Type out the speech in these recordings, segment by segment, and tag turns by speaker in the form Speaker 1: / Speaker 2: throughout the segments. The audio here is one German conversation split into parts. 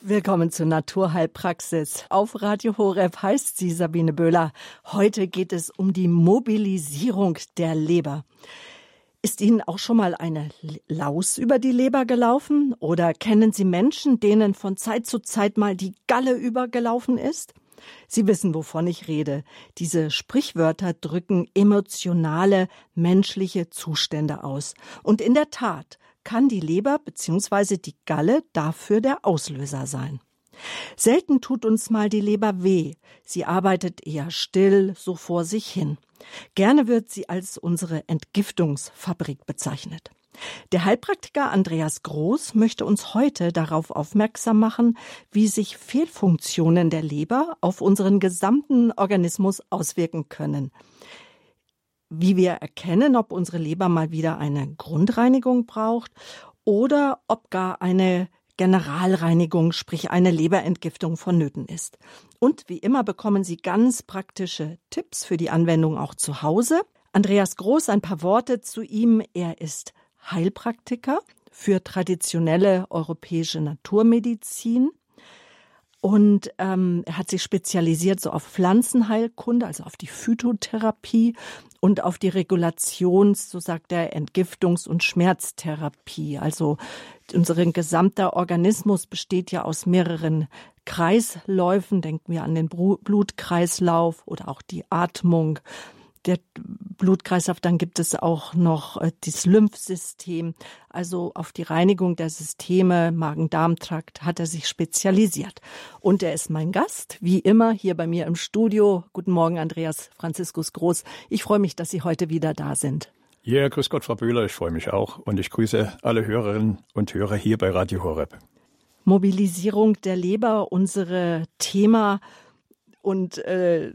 Speaker 1: Willkommen zur Naturheilpraxis. Auf Radio Horeb heißt sie Sabine Böhler. Heute geht es um die Mobilisierung der Leber. Ist Ihnen auch schon mal eine Laus über die Leber gelaufen? Oder kennen Sie Menschen, denen von Zeit zu Zeit mal die Galle übergelaufen ist? Sie wissen, wovon ich rede. Diese Sprichwörter drücken emotionale, menschliche Zustände aus. Und in der Tat, kann die Leber bzw. die Galle dafür der Auslöser sein. Selten tut uns mal die Leber weh. Sie arbeitet eher still, so vor sich hin. Gerne wird sie als unsere Entgiftungsfabrik bezeichnet. Der Heilpraktiker Andreas Groß möchte uns heute darauf aufmerksam machen, wie sich Fehlfunktionen der Leber auf unseren gesamten Organismus auswirken können wie wir erkennen, ob unsere Leber mal wieder eine Grundreinigung braucht oder ob gar eine Generalreinigung, sprich eine Leberentgiftung vonnöten ist. Und wie immer bekommen Sie ganz praktische Tipps für die Anwendung auch zu Hause. Andreas Groß, ein paar Worte zu ihm. Er ist Heilpraktiker für traditionelle europäische Naturmedizin. Und ähm, er hat sich spezialisiert so auf Pflanzenheilkunde, also auf die Phytotherapie und auf die Regulations, so sagt er, Entgiftungs- und Schmerztherapie. Also unser gesamter Organismus besteht ja aus mehreren Kreisläufen. Denken wir an den Blutkreislauf oder auch die Atmung, der Blutkreislauf, dann gibt es auch noch äh, das Lymphsystem. Also auf die Reinigung der Systeme, Magen-Darm-Trakt hat er sich spezialisiert. Und er ist mein Gast, wie immer, hier bei mir im Studio. Guten Morgen, Andreas Franziskus Groß. Ich freue mich, dass Sie heute wieder da sind.
Speaker 2: Ja, grüß Gott, Frau Böhler, ich freue mich auch und ich grüße alle Hörerinnen und Hörer hier bei Radio Horeb.
Speaker 1: Mobilisierung der Leber, unsere Thema und äh,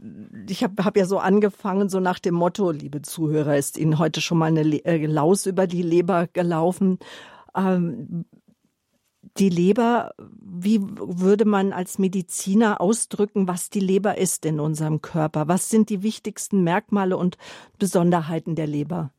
Speaker 1: ich habe hab ja so angefangen, so nach dem Motto, liebe Zuhörer, ist Ihnen heute schon mal eine äh, Laus über die Leber gelaufen. Ähm, die Leber, wie würde man als Mediziner ausdrücken, was die Leber ist in unserem Körper? Was sind die wichtigsten Merkmale und Besonderheiten der Leber?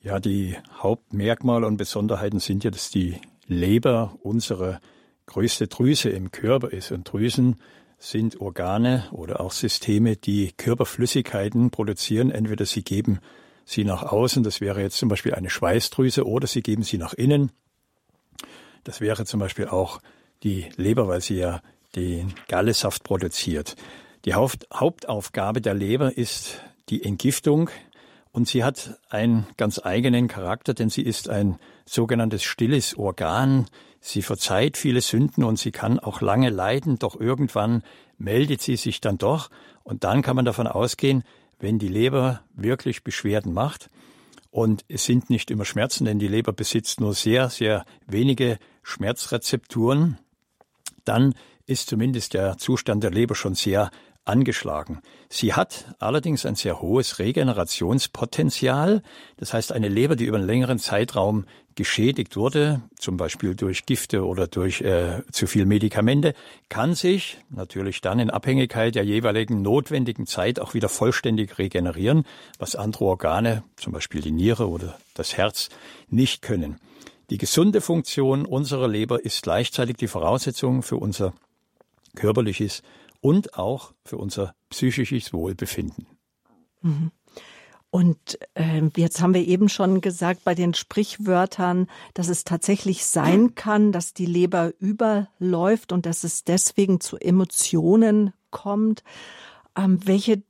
Speaker 2: Ja, die Hauptmerkmale und Besonderheiten sind ja, dass die Leber unsere größte Drüse im Körper ist. Und Drüsen sind Organe oder auch Systeme, die Körperflüssigkeiten produzieren. Entweder sie geben sie nach außen, das wäre jetzt zum Beispiel eine Schweißdrüse, oder sie geben sie nach innen. Das wäre zum Beispiel auch die Leber, weil sie ja den Gallesaft produziert. Die Hauptaufgabe der Leber ist die Entgiftung und sie hat einen ganz eigenen Charakter, denn sie ist ein sogenanntes stilles Organ. Sie verzeiht viele Sünden und sie kann auch lange leiden, doch irgendwann meldet sie sich dann doch. Und dann kann man davon ausgehen, wenn die Leber wirklich Beschwerden macht, und es sind nicht immer Schmerzen, denn die Leber besitzt nur sehr, sehr wenige Schmerzrezepturen, dann ist zumindest der Zustand der Leber schon sehr angeschlagen. Sie hat allerdings ein sehr hohes Regenerationspotenzial. Das heißt, eine Leber, die über einen längeren Zeitraum geschädigt wurde, zum Beispiel durch Gifte oder durch äh, zu viel Medikamente, kann sich natürlich dann in Abhängigkeit der jeweiligen notwendigen Zeit auch wieder vollständig regenerieren, was andere Organe, zum Beispiel die Niere oder das Herz, nicht können. Die gesunde Funktion unserer Leber ist gleichzeitig die Voraussetzung für unser körperliches und auch für unser psychisches Wohlbefinden.
Speaker 1: Mhm. Und äh, jetzt haben wir eben schon gesagt bei den Sprichwörtern, dass es tatsächlich sein kann, dass die Leber überläuft und dass es deswegen zu Emotionen kommt. Ähm, welche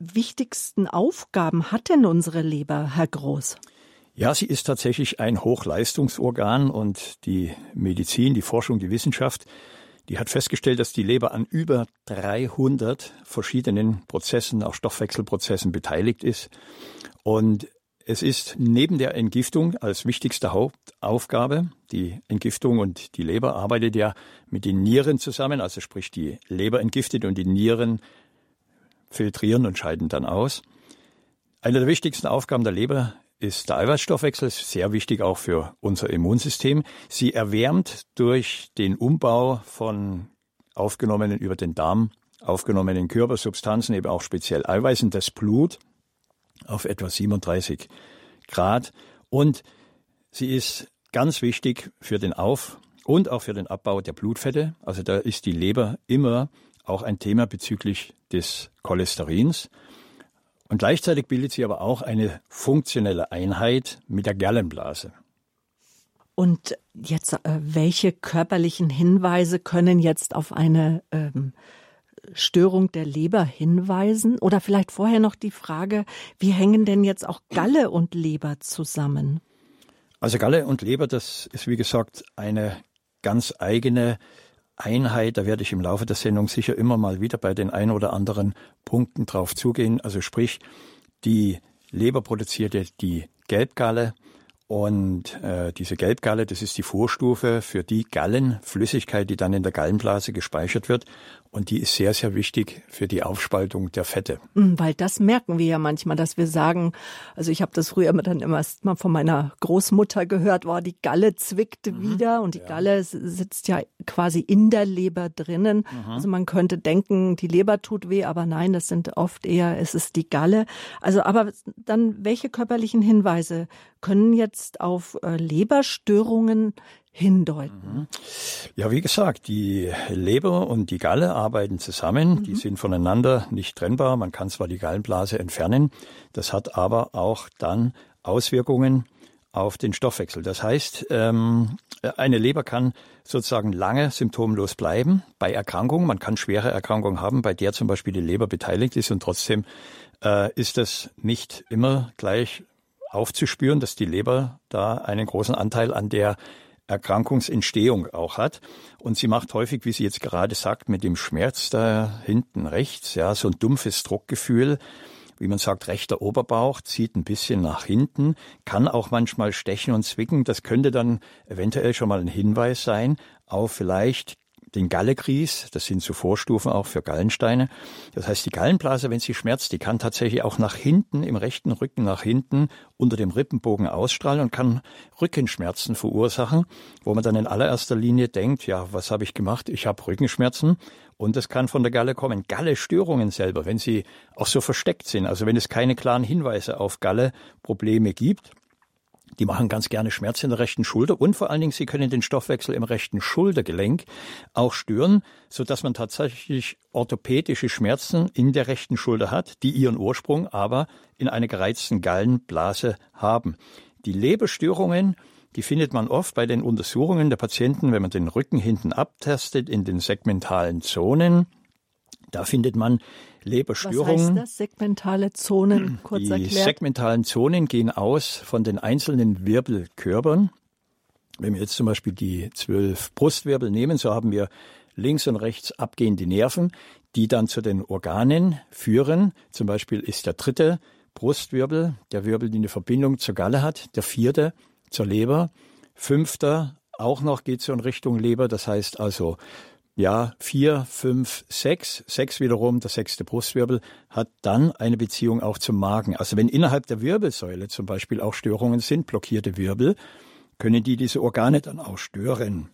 Speaker 1: wichtigsten Aufgaben hat denn unsere Leber, Herr Groß?
Speaker 2: Ja, sie ist tatsächlich ein Hochleistungsorgan und die Medizin, die Forschung, die Wissenschaft die hat festgestellt, dass die Leber an über 300 verschiedenen Prozessen, auch Stoffwechselprozessen beteiligt ist. Und es ist neben der Entgiftung als wichtigste Hauptaufgabe, die Entgiftung und die Leber arbeitet ja mit den Nieren zusammen, also sprich die Leber entgiftet und die Nieren filtrieren und scheiden dann aus. Eine der wichtigsten Aufgaben der Leber ist der Eiweißstoffwechsel, sehr wichtig auch für unser Immunsystem. Sie erwärmt durch den Umbau von aufgenommenen über den Darm aufgenommenen Körpersubstanzen, eben auch speziell Eiweißen, das Blut auf etwa 37 Grad. Und sie ist ganz wichtig für den Auf- und auch für den Abbau der Blutfette. Also da ist die Leber immer auch ein Thema bezüglich des Cholesterins. Und gleichzeitig bildet sie aber auch eine funktionelle Einheit mit der Gallenblase.
Speaker 1: Und jetzt, äh, welche körperlichen Hinweise können jetzt auf eine ähm, Störung der Leber hinweisen? Oder vielleicht vorher noch die Frage, wie hängen denn jetzt auch Galle und Leber zusammen?
Speaker 2: Also Galle und Leber, das ist wie gesagt eine ganz eigene Einheit. Da werde ich im Laufe der Sendung sicher immer mal wieder bei den ein oder anderen Punkten drauf zugehen. Also sprich, die Leber produziert die Gelbgalle, und äh, diese Gelbgalle, das ist die Vorstufe für die Gallenflüssigkeit, die dann in der Gallenblase gespeichert wird. Und die ist sehr, sehr wichtig für die Aufspaltung der Fette.
Speaker 1: Mm, weil das merken wir ja manchmal, dass wir sagen, also ich habe das früher dann immer mal von meiner Großmutter gehört, war die Galle zwickt mhm. wieder und die ja. Galle sitzt ja quasi in der Leber drinnen. Mhm. Also man könnte denken, die Leber tut weh, aber nein, das sind oft eher, es ist die Galle. Also aber dann, welche körperlichen Hinweise können jetzt auf äh, Leberstörungen hindeuten? Mhm.
Speaker 2: Ja, wie gesagt, die Leber und die Galle arbeiten zusammen. Mhm. Die sind voneinander nicht trennbar. Man kann zwar die Gallenblase entfernen, das hat aber auch dann Auswirkungen auf den Stoffwechsel. Das heißt, ähm, eine Leber kann sozusagen lange symptomlos bleiben bei Erkrankungen. Man kann schwere Erkrankungen haben, bei der zum Beispiel die Leber beteiligt ist und trotzdem äh, ist das nicht immer gleich aufzuspüren, dass die Leber da einen großen Anteil an der Erkrankungsentstehung auch hat. Und sie macht häufig, wie sie jetzt gerade sagt, mit dem Schmerz da hinten rechts, ja, so ein dumpfes Druckgefühl, wie man sagt, rechter Oberbauch zieht ein bisschen nach hinten, kann auch manchmal stechen und zwicken. Das könnte dann eventuell schon mal ein Hinweis sein auf vielleicht den Gallekries, das sind so Vorstufen auch für Gallensteine. Das heißt, die Gallenblase, wenn sie schmerzt, die kann tatsächlich auch nach hinten, im rechten Rücken nach hinten unter dem Rippenbogen ausstrahlen und kann Rückenschmerzen verursachen, wo man dann in allererster Linie denkt, ja, was habe ich gemacht? Ich habe Rückenschmerzen und das kann von der Galle kommen. Galle-Störungen selber, wenn sie auch so versteckt sind, also wenn es keine klaren Hinweise auf Galle-Probleme gibt, die machen ganz gerne Schmerz in der rechten Schulter und vor allen Dingen, sie können den Stoffwechsel im rechten Schultergelenk auch stören, so dass man tatsächlich orthopädische Schmerzen in der rechten Schulter hat, die ihren Ursprung aber in einer gereizten Gallenblase haben. Die Leberstörungen, die findet man oft bei den Untersuchungen der Patienten, wenn man den Rücken hinten abtastet in den segmentalen Zonen. Da findet man Leberstörungen. Was
Speaker 1: heißt das? Segmentale Zonen, kurz
Speaker 2: Die
Speaker 1: erklärt.
Speaker 2: segmentalen Zonen gehen aus von den einzelnen Wirbelkörpern. Wenn wir jetzt zum Beispiel die zwölf Brustwirbel nehmen, so haben wir links und rechts abgehende Nerven, die dann zu den Organen führen. Zum Beispiel ist der dritte Brustwirbel der Wirbel, die eine Verbindung zur Galle hat, der vierte zur Leber, fünfter auch noch geht so in Richtung Leber, das heißt also ja, vier, fünf, sechs, sechs wiederum, der sechste Brustwirbel, hat dann eine Beziehung auch zum Magen. Also wenn innerhalb der Wirbelsäule zum Beispiel auch Störungen sind, blockierte Wirbel, können die diese Organe dann auch stören.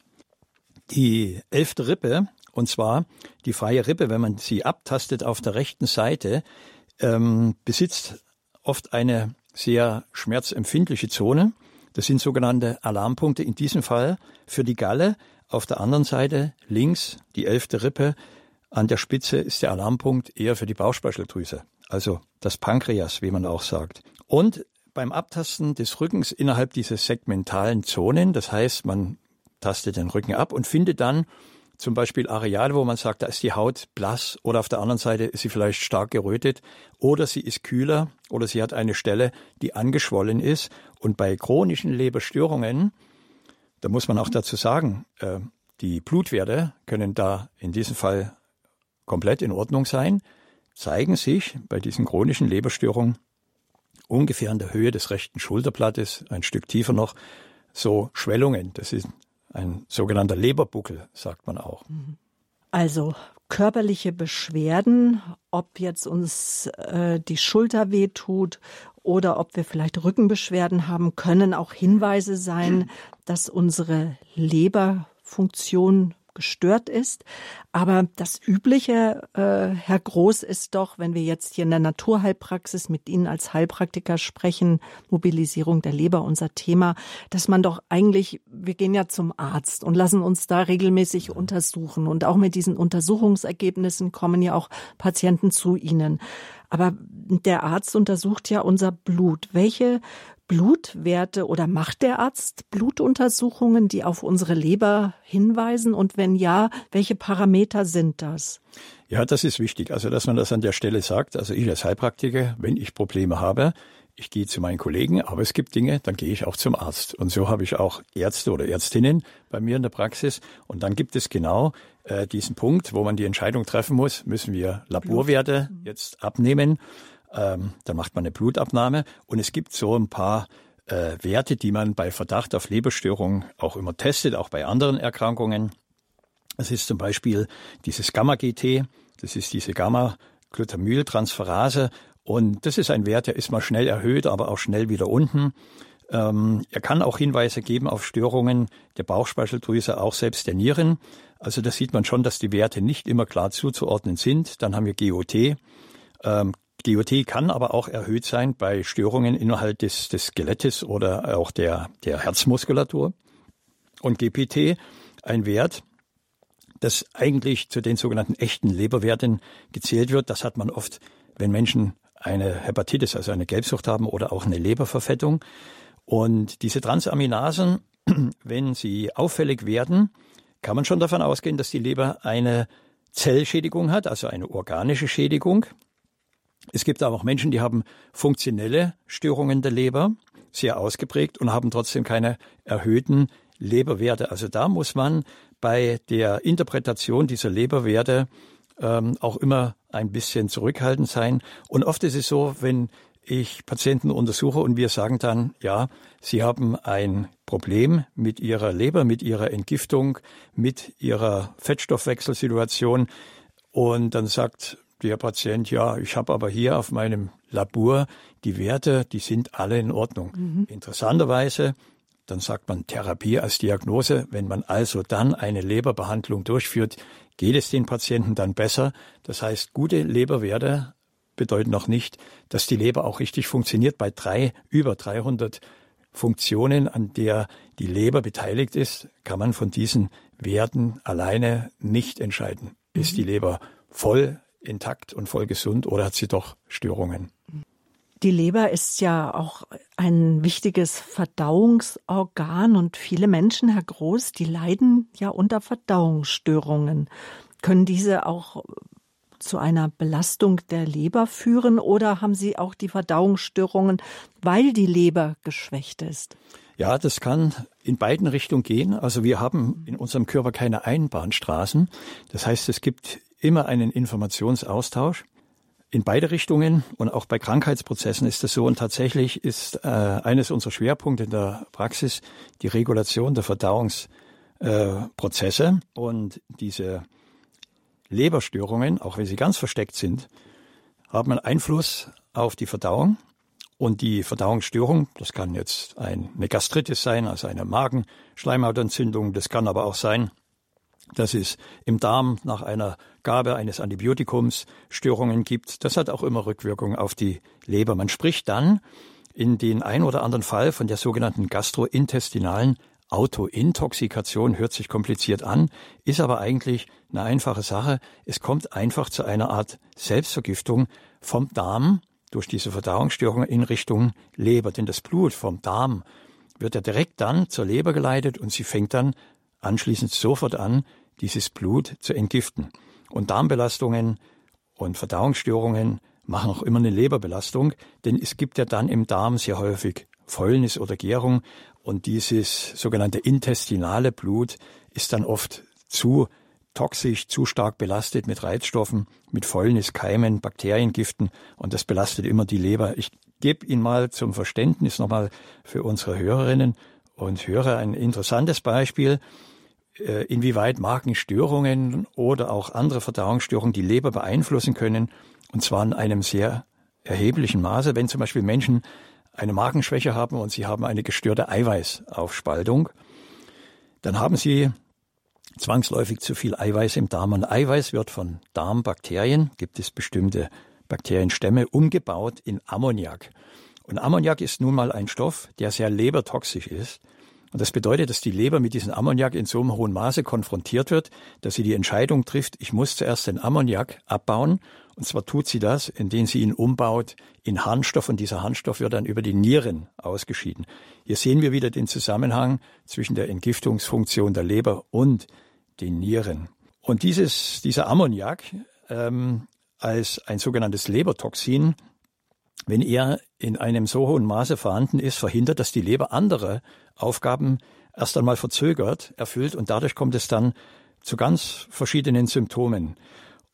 Speaker 2: Die elfte Rippe, und zwar die freie Rippe, wenn man sie abtastet auf der rechten Seite, ähm, besitzt oft eine sehr schmerzempfindliche Zone. Das sind sogenannte Alarmpunkte, in diesem Fall für die Galle, auf der anderen Seite links die elfte Rippe. An der Spitze ist der Alarmpunkt eher für die Bauchspeicheldrüse, also das Pankreas, wie man auch sagt. Und beim Abtasten des Rückens innerhalb dieser segmentalen Zonen, das heißt, man tastet den Rücken ab und findet dann zum Beispiel Areale, wo man sagt, da ist die Haut blass oder auf der anderen Seite ist sie vielleicht stark gerötet oder sie ist kühler oder sie hat eine Stelle, die angeschwollen ist. Und bei chronischen Leberstörungen da muss man auch dazu sagen, äh, die Blutwerte können da in diesem Fall komplett in Ordnung sein, zeigen sich bei diesen chronischen Leberstörungen ungefähr an der Höhe des rechten Schulterblattes, ein Stück tiefer noch, so Schwellungen. Das ist ein sogenannter Leberbuckel, sagt man auch.
Speaker 1: Also körperliche Beschwerden, ob jetzt uns äh, die Schulter wehtut oder ob wir vielleicht Rückenbeschwerden haben, können auch Hinweise sein, dass unsere Leberfunktion gestört ist. Aber das Übliche, äh, Herr Groß, ist doch, wenn wir jetzt hier in der Naturheilpraxis mit Ihnen als Heilpraktiker sprechen, Mobilisierung der Leber, unser Thema, dass man doch eigentlich, wir gehen ja zum Arzt und lassen uns da regelmäßig untersuchen. Und auch mit diesen Untersuchungsergebnissen kommen ja auch Patienten zu Ihnen. Aber der Arzt untersucht ja unser Blut. Welche Blutwerte oder macht der Arzt Blutuntersuchungen, die auf unsere Leber hinweisen? Und wenn ja, welche Parameter sind das?
Speaker 2: Ja, das ist wichtig. Also, dass man das an der Stelle sagt. Also ich als Heilpraktiker, wenn ich Probleme habe, ich gehe zu meinen Kollegen, aber es gibt Dinge, dann gehe ich auch zum Arzt. Und so habe ich auch Ärzte oder Ärztinnen bei mir in der Praxis. Und dann gibt es genau äh, diesen Punkt, wo man die Entscheidung treffen muss, müssen wir Laborwerte jetzt abnehmen. Ähm, dann macht man eine Blutabnahme. Und es gibt so ein paar äh, Werte, die man bei Verdacht auf Leberstörungen auch immer testet, auch bei anderen Erkrankungen. Es ist zum Beispiel dieses Gamma-GT, das ist diese Gamma-Glutamyltransferase und das ist ein Wert, der ist mal schnell erhöht, aber auch schnell wieder unten. Ähm, er kann auch Hinweise geben auf Störungen der Bauchspeicheldrüse, auch selbst der Nieren. Also da sieht man schon, dass die Werte nicht immer klar zuzuordnen sind. Dann haben wir GOT. Ähm, GOT kann aber auch erhöht sein bei Störungen innerhalb des, des Skelettes oder auch der, der Herzmuskulatur. Und GPT, ein Wert, das eigentlich zu den sogenannten echten Leberwerten gezählt wird. Das hat man oft, wenn Menschen eine Hepatitis, also eine Gelbsucht haben oder auch eine Leberverfettung. Und diese Transaminasen, wenn sie auffällig werden, kann man schon davon ausgehen, dass die Leber eine Zellschädigung hat, also eine organische Schädigung. Es gibt aber auch Menschen, die haben funktionelle Störungen der Leber, sehr ausgeprägt und haben trotzdem keine erhöhten Leberwerte. Also da muss man bei der Interpretation dieser Leberwerte ähm, auch immer ein bisschen zurückhaltend sein. Und oft ist es so, wenn ich Patienten untersuche und wir sagen dann, ja, Sie haben ein Problem mit Ihrer Leber, mit Ihrer Entgiftung, mit Ihrer Fettstoffwechselsituation. Und dann sagt der Patient, ja, ich habe aber hier auf meinem Labor die Werte, die sind alle in Ordnung. Mhm. Interessanterweise, dann sagt man Therapie als Diagnose. Wenn man also dann eine Leberbehandlung durchführt, geht es den Patienten dann besser. Das heißt, gute Leberwerte bedeuten noch nicht, dass die Leber auch richtig funktioniert. Bei drei, über 300 Funktionen, an der die Leber beteiligt ist, kann man von diesen Werten alleine nicht entscheiden. Ist die Leber voll intakt und voll gesund oder hat sie doch Störungen?
Speaker 1: Die Leber ist ja auch ein wichtiges Verdauungsorgan und viele Menschen, Herr Groß, die leiden ja unter Verdauungsstörungen. Können diese auch zu einer Belastung der Leber führen oder haben Sie auch die Verdauungsstörungen, weil die Leber geschwächt ist?
Speaker 2: Ja, das kann in beiden Richtungen gehen. Also wir haben in unserem Körper keine Einbahnstraßen. Das heißt, es gibt immer einen Informationsaustausch in beide Richtungen und auch bei Krankheitsprozessen ist es so. Und tatsächlich ist äh, eines unserer Schwerpunkte in der Praxis die Regulation der Verdauungsprozesse äh, und diese Leberstörungen, auch wenn sie ganz versteckt sind, haben einen Einfluss auf die Verdauung. Und die Verdauungsstörung, das kann jetzt eine Gastritis sein, also eine Magenschleimhautentzündung, das kann aber auch sein, dass es im Darm nach einer Gabe eines Antibiotikums Störungen gibt. Das hat auch immer Rückwirkungen auf die Leber. Man spricht dann in den ein oder anderen Fall von der sogenannten gastrointestinalen Autointoxikation hört sich kompliziert an, ist aber eigentlich eine einfache Sache. Es kommt einfach zu einer Art Selbstvergiftung vom Darm durch diese Verdauungsstörung in Richtung Leber. Denn das Blut vom Darm wird ja direkt dann zur Leber geleitet und sie fängt dann anschließend sofort an, dieses Blut zu entgiften. Und Darmbelastungen und Verdauungsstörungen machen auch immer eine Leberbelastung, denn es gibt ja dann im Darm sehr häufig Fäulnis oder Gärung und dieses sogenannte intestinale Blut ist dann oft zu toxisch, zu stark belastet mit Reizstoffen, mit Fäulnis, Keimen, Bakteriengiften und das belastet immer die Leber. Ich gebe Ihnen mal zum Verständnis nochmal für unsere Hörerinnen und Hörer ein interessantes Beispiel. Äh, inwieweit Magenstörungen oder auch andere Verdauungsstörungen die Leber beeinflussen können, und zwar in einem sehr erheblichen Maße. Wenn zum Beispiel Menschen eine Magenschwäche haben und sie haben eine gestörte Eiweißaufspaltung, dann haben sie zwangsläufig zu viel Eiweiß im Darm. Und Eiweiß wird von Darmbakterien, gibt es bestimmte Bakterienstämme, umgebaut in Ammoniak. Und Ammoniak ist nun mal ein Stoff, der sehr lebertoxisch ist. Und das bedeutet, dass die Leber mit diesem Ammoniak in so einem hohen Maße konfrontiert wird, dass sie die Entscheidung trifft, ich muss zuerst den Ammoniak abbauen. Und zwar tut sie das, indem sie ihn umbaut in Harnstoff und dieser Harnstoff wird dann über die Nieren ausgeschieden. Hier sehen wir wieder den Zusammenhang zwischen der Entgiftungsfunktion der Leber und den Nieren. Und dieses, dieser Ammoniak ähm, als ein sogenanntes Lebertoxin, wenn er in einem so hohen Maße vorhanden ist, verhindert, dass die Leber andere Aufgaben erst einmal verzögert erfüllt und dadurch kommt es dann zu ganz verschiedenen Symptomen.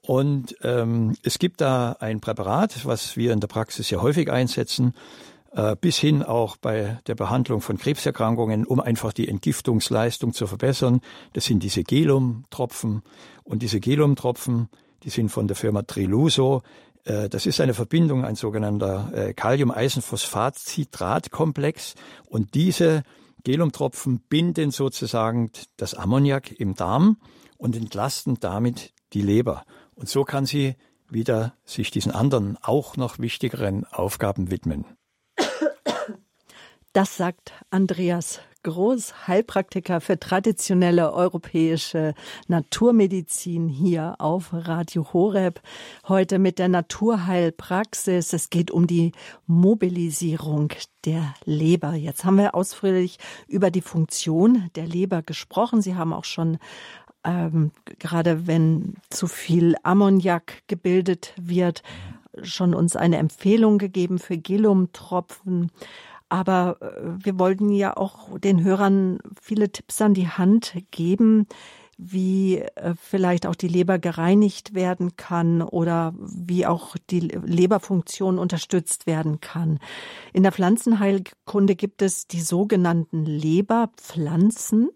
Speaker 2: Und ähm, es gibt da ein Präparat, was wir in der Praxis sehr häufig einsetzen, äh, bis hin auch bei der Behandlung von Krebserkrankungen, um einfach die Entgiftungsleistung zu verbessern. Das sind diese Gelum-Tropfen. Und diese Gelum-Tropfen, die sind von der Firma Triluso. Äh, das ist eine Verbindung, ein sogenannter äh, Kalium-Eisenphosphat-Citrat-Komplex. Und diese Gelumtropfen binden sozusagen das Ammoniak im Darm und entlasten damit die Leber. Und so kann sie wieder sich diesen anderen, auch noch wichtigeren Aufgaben widmen.
Speaker 1: Das sagt Andreas Groß, Heilpraktiker für traditionelle europäische Naturmedizin hier auf Radio Horeb. Heute mit der Naturheilpraxis. Es geht um die Mobilisierung der Leber. Jetzt haben wir ausführlich über die Funktion der Leber gesprochen. Sie haben auch schon ähm, gerade wenn zu viel Ammoniak gebildet wird, schon uns eine Empfehlung gegeben für Gelumtropfen. Aber äh, wir wollten ja auch den Hörern viele Tipps an die Hand geben, wie äh, vielleicht auch die Leber gereinigt werden kann oder wie auch die Leberfunktion unterstützt werden kann. In der Pflanzenheilkunde gibt es die sogenannten Leberpflanzen.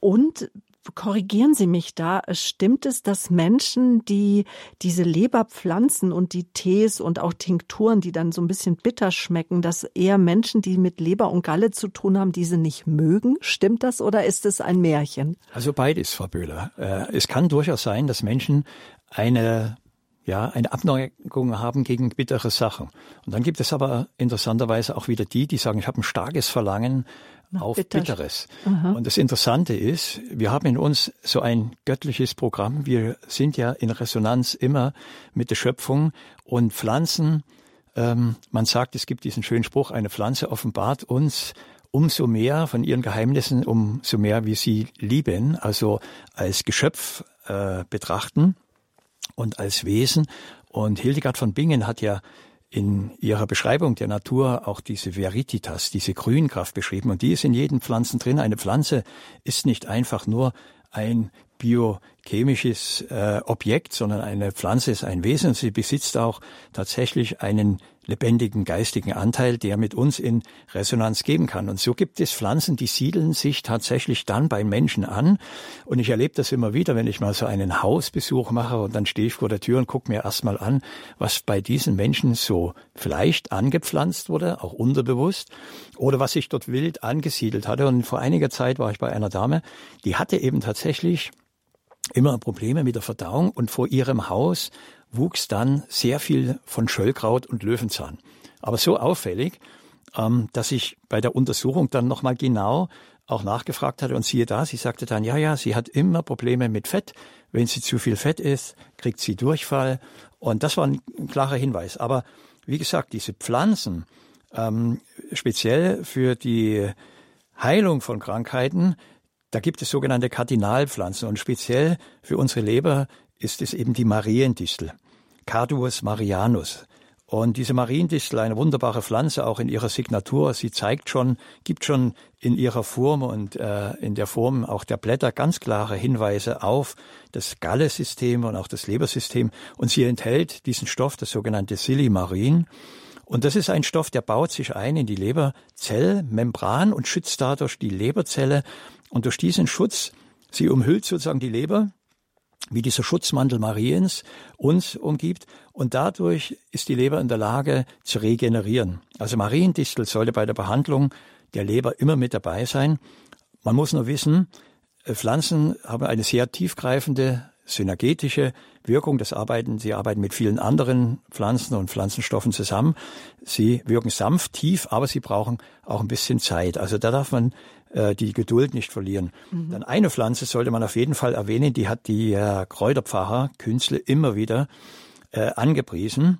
Speaker 1: Und korrigieren Sie mich da, stimmt es, dass Menschen, die diese Leberpflanzen und die Tees und auch Tinkturen, die dann so ein bisschen bitter schmecken, dass eher Menschen, die mit Leber und Galle zu tun haben, diese nicht mögen? Stimmt das oder ist es ein Märchen?
Speaker 2: Also beides, Frau Böhler. Äh, es kann durchaus sein, dass Menschen eine ja, eine Abneigung haben gegen bittere Sachen. Und dann gibt es aber interessanterweise auch wieder die, die sagen, ich habe ein starkes Verlangen auf Bitter. Bitteres. Aha. Und das Interessante ist, wir haben in uns so ein göttliches Programm. Wir sind ja in Resonanz immer mit der Schöpfung und Pflanzen. Ähm, man sagt, es gibt diesen schönen Spruch, eine Pflanze offenbart uns umso mehr von ihren Geheimnissen, umso mehr wir sie lieben, also als Geschöpf äh, betrachten und als Wesen. Und Hildegard von Bingen hat ja in ihrer Beschreibung der Natur auch diese Verititas, diese Grünkraft beschrieben. Und die ist in jedem Pflanzen drin. Eine Pflanze ist nicht einfach nur ein biochemisches äh, Objekt, sondern eine Pflanze ist ein Wesen. Sie besitzt auch tatsächlich einen lebendigen geistigen Anteil, der mit uns in Resonanz geben kann. Und so gibt es Pflanzen, die siedeln sich tatsächlich dann bei Menschen an. Und ich erlebe das immer wieder, wenn ich mal so einen Hausbesuch mache und dann stehe ich vor der Tür und gucke mir erstmal an, was bei diesen Menschen so vielleicht angepflanzt wurde, auch unterbewusst, oder was sich dort wild angesiedelt hatte. Und vor einiger Zeit war ich bei einer Dame, die hatte eben tatsächlich immer Probleme mit der Verdauung und vor ihrem Haus wuchs dann sehr viel von Schöllkraut und Löwenzahn. Aber so auffällig, ähm, dass ich bei der Untersuchung dann nochmal genau auch nachgefragt hatte und siehe da, sie sagte dann, ja, ja, sie hat immer Probleme mit Fett. Wenn sie zu viel Fett isst, kriegt sie Durchfall. Und das war ein klarer Hinweis. Aber wie gesagt, diese Pflanzen, ähm, speziell für die Heilung von Krankheiten, da gibt es sogenannte Kardinalpflanzen und speziell für unsere Leber ist es eben die Mariendistel. Carduus marianus. Und diese Mariendistel, eine wunderbare Pflanze, auch in ihrer Signatur, sie zeigt schon, gibt schon in ihrer Form und äh, in der Form auch der Blätter ganz klare Hinweise auf das Galle-System und auch das Lebersystem. Und sie enthält diesen Stoff, das sogenannte Silimarin. Und das ist ein Stoff, der baut sich ein in die Leberzellmembran und schützt dadurch die Leberzelle. Und durch diesen Schutz, sie umhüllt sozusagen die Leber wie dieser Schutzmantel Mariens uns umgibt. Und dadurch ist die Leber in der Lage zu regenerieren. Also Mariendistel sollte bei der Behandlung der Leber immer mit dabei sein. Man muss nur wissen, äh, Pflanzen haben eine sehr tiefgreifende synergetische Wirkung. Das arbeiten, sie arbeiten mit vielen anderen Pflanzen und Pflanzenstoffen zusammen. Sie wirken sanft, tief, aber sie brauchen auch ein bisschen Zeit. Also da darf man äh, die Geduld nicht verlieren. Mhm. Dann eine Pflanze sollte man auf jeden Fall erwähnen, die hat die äh, Kräuterpfarrer Künzle immer wieder äh, angepriesen.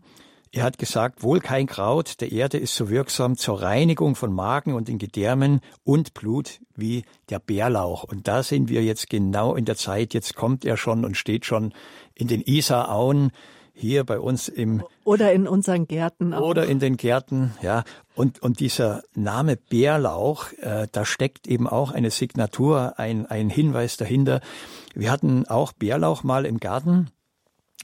Speaker 2: Er hat gesagt, wohl kein Kraut der Erde ist so wirksam zur Reinigung von Magen und den Gedärmen und Blut wie der Bärlauch. Und da sind wir jetzt genau in der Zeit. Jetzt kommt er schon und steht schon in den Isarauen hier bei uns im
Speaker 1: oder in unseren Gärten
Speaker 2: auch. oder in den Gärten ja und und dieser Name Bärlauch äh, da steckt eben auch eine Signatur ein ein Hinweis dahinter wir hatten auch Bärlauch mal im Garten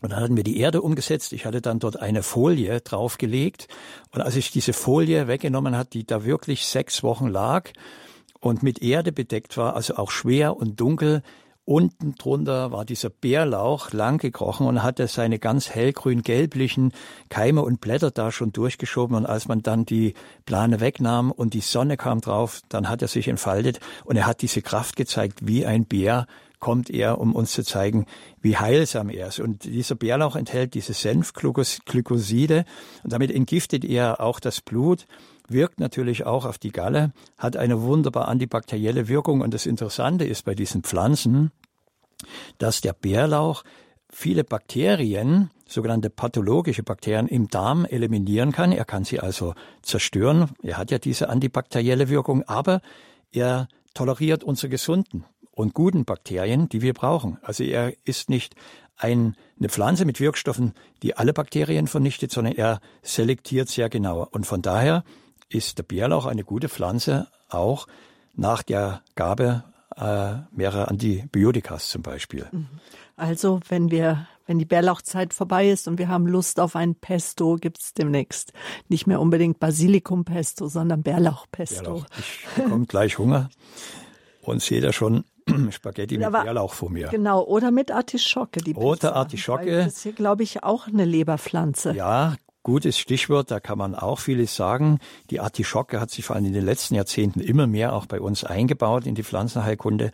Speaker 2: und dann hatten wir die Erde umgesetzt. Ich hatte dann dort eine Folie draufgelegt. Und als ich diese Folie weggenommen hat, die da wirklich sechs Wochen lag und mit Erde bedeckt war, also auch schwer und dunkel, unten drunter war dieser Bärlauch lang gekrochen und hatte seine ganz hellgrün-gelblichen Keime und Blätter da schon durchgeschoben. Und als man dann die Plane wegnahm und die Sonne kam drauf, dann hat er sich entfaltet und er hat diese Kraft gezeigt wie ein Bär kommt er, um uns zu zeigen, wie heilsam er ist. Und dieser Bärlauch enthält diese Senfglykoside und damit entgiftet er auch das Blut, wirkt natürlich auch auf die Galle, hat eine wunderbar antibakterielle Wirkung. Und das Interessante ist bei diesen Pflanzen, dass der Bärlauch viele Bakterien, sogenannte pathologische Bakterien im Darm eliminieren kann. Er kann sie also zerstören. Er hat ja diese antibakterielle Wirkung, aber er toleriert unsere gesunden und guten Bakterien, die wir brauchen. Also er ist nicht ein, eine Pflanze mit Wirkstoffen, die alle Bakterien vernichtet, sondern er selektiert sehr genau. Und von daher ist der Bärlauch eine gute Pflanze, auch nach der Gabe äh, mehrerer Antibiotikas zum Beispiel. Mhm.
Speaker 1: Also wenn wir wenn die Bärlauchzeit vorbei ist und wir haben Lust auf ein Pesto, gibt's demnächst nicht mehr unbedingt Basilikumpesto, sondern Bärlauchpesto. Bärlauch.
Speaker 2: Ich bekomme gleich Hunger und sehe da schon Spaghetti mit Aber, Bärlauch vor mir.
Speaker 1: Genau, oder mit Artischocke. Die
Speaker 2: Rote Artischocke.
Speaker 1: Das ist hier, glaube ich, auch eine Leberpflanze.
Speaker 2: Ja, gutes Stichwort, da kann man auch vieles sagen. Die Artischocke hat sich vor allem in den letzten Jahrzehnten immer mehr auch bei uns eingebaut in die Pflanzenheilkunde.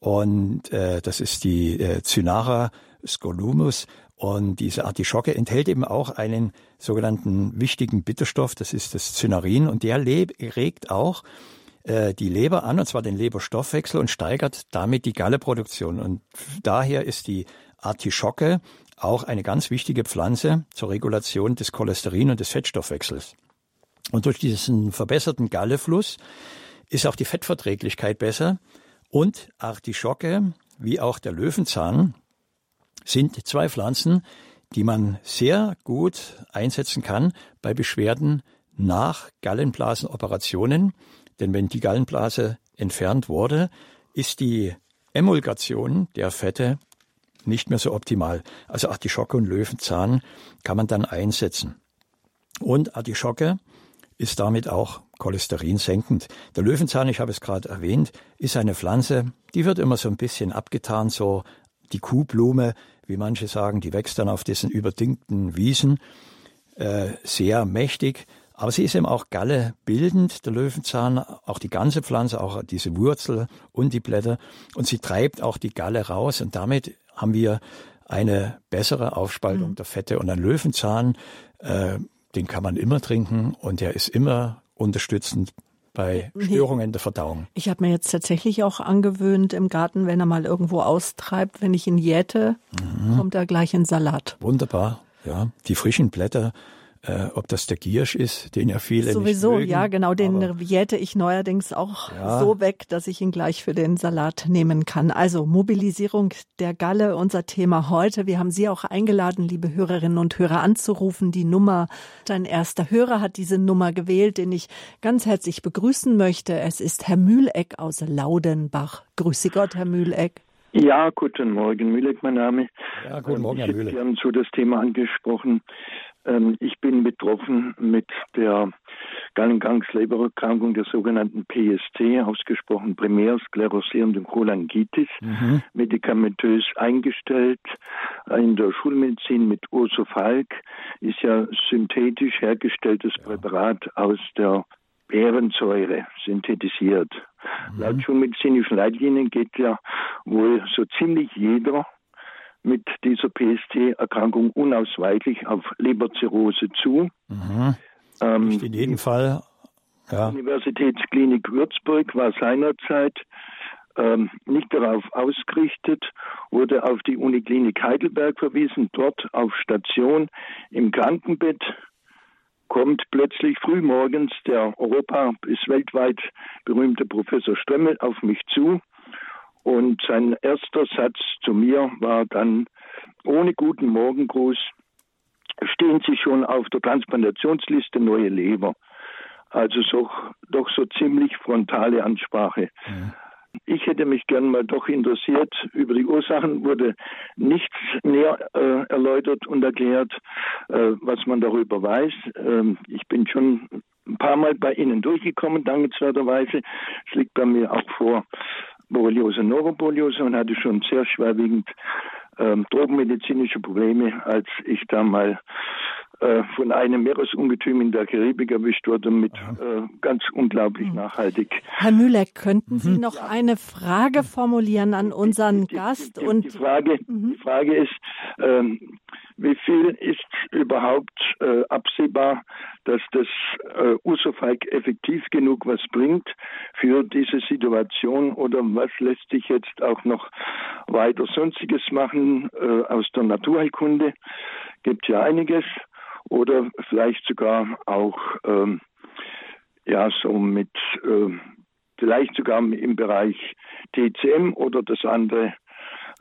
Speaker 2: Und äh, das ist die äh, Cynara scolumus. Und diese Artischocke enthält eben auch einen sogenannten wichtigen Bitterstoff, das ist das Cynarin. Und der regt auch äh, die Leber an, und zwar den Leberstoffwechsel und steigert damit die Galleproduktion. Und daher ist die Artischocke auch eine ganz wichtige Pflanze zur Regulation des Cholesterin und des Fettstoffwechsels. Und durch diesen verbesserten Gallefluss ist auch die Fettverträglichkeit besser und Artischocke wie auch der Löwenzahn sind zwei Pflanzen, die man sehr gut einsetzen kann bei Beschwerden nach Gallenblasenoperationen. Denn wenn die Gallenblase entfernt wurde, ist die Emulgation der Fette nicht mehr so optimal. Also Artischocke und Löwenzahn kann man dann einsetzen. Und Artischocke ist damit auch Cholesterin senkend. Der Löwenzahn, ich habe es gerade erwähnt, ist eine Pflanze, die wird immer so ein bisschen abgetan, so die Kuhblume, wie manche sagen, die wächst dann auf diesen überdingten Wiesen, äh, sehr mächtig. Aber sie ist eben auch Galle bildend, der Löwenzahn, auch die ganze Pflanze, auch diese Wurzel und die Blätter. Und sie treibt auch die Galle raus und damit haben wir eine bessere Aufspaltung mhm. der Fette. Und ein Löwenzahn, äh, den kann man immer trinken und der ist immer unterstützend bei Störungen der Verdauung.
Speaker 1: Ich habe mir jetzt tatsächlich auch angewöhnt im Garten, wenn er mal irgendwo austreibt, wenn ich ihn jäte, mhm. kommt er gleich in Salat.
Speaker 2: Wunderbar, ja. Die frischen Blätter äh, ob das der Giersch ist, den ja viele
Speaker 1: Sowieso,
Speaker 2: nicht mögen,
Speaker 1: ja, genau, den jäte ich neuerdings auch ja. so weg, dass ich ihn gleich für den Salat nehmen kann. Also Mobilisierung der Galle, unser Thema heute. Wir haben Sie auch eingeladen, liebe Hörerinnen und Hörer, anzurufen. Die Nummer, dein erster Hörer hat diese Nummer gewählt, den ich ganz herzlich begrüßen möchte. Es ist Herr Mühleck aus Laudenbach. Grüße Gott, Herr Mühleck.
Speaker 3: Ja, guten Morgen, Mühleck, mein Name.
Speaker 2: Ja, guten Morgen, Herr Mühleck.
Speaker 3: Sie haben so das Thema angesprochen. Ähm, ich bin betroffen mit der Gallengangslebererkrankung der sogenannten PST, ausgesprochen primär sklerosierenden Cholangitis, mhm. medikamentös eingestellt. In der Schulmedizin mit Urso Falk ist ja synthetisch hergestelltes ja. Präparat aus der Bärensäure synthetisiert. Mhm. Laut schulmedizinischen Leitlinien geht ja wohl so ziemlich jeder mit dieser PST-Erkrankung unausweichlich auf Leberzirrhose zu.
Speaker 2: Mhm. Ähm, in jedem Fall.
Speaker 3: Ja. Universitätsklinik Würzburg war seinerzeit ähm, nicht darauf ausgerichtet, wurde auf die Uniklinik Heidelberg verwiesen, dort auf Station im Krankenbett kommt plötzlich frühmorgens der Europa- bis weltweit berühmte Professor Strömmel auf mich zu und sein erster Satz zu mir war dann, ohne guten Morgengruß, stehen Sie schon auf der Transplantationsliste neue Leber. Also so, doch so ziemlich frontale Ansprache. Mhm. Ich hätte mich gern mal doch interessiert. Über die Ursachen wurde nichts näher äh, erläutert und erklärt, äh, was man darüber weiß. Ähm, ich bin schon ein paar Mal bei Ihnen durchgekommen, dankenswerterweise. Es liegt bei mir auch vor Borreliose, Neuroborreliose und hatte schon sehr schwerwiegend ähm, drogenmedizinische Probleme, als ich da mal äh, von einem Meeresungetüm in der Karibik erwischt wurde mit äh, ganz unglaublich mhm. nachhaltig.
Speaker 1: Herr Müller, könnten Sie mhm. noch ja. eine Frage formulieren an unseren die, Gast?
Speaker 3: Die, die, und die Frage, mhm. die Frage ist, ähm, wie viel ist überhaupt äh, absehbar, dass das äh, Usofaik effektiv genug was bringt für diese Situation oder was lässt sich jetzt auch noch weiter Sonstiges machen äh, aus der Naturheilkunde? Gibt ja einiges oder vielleicht sogar auch ähm, ja so mit äh, vielleicht sogar im Bereich TCM oder das andere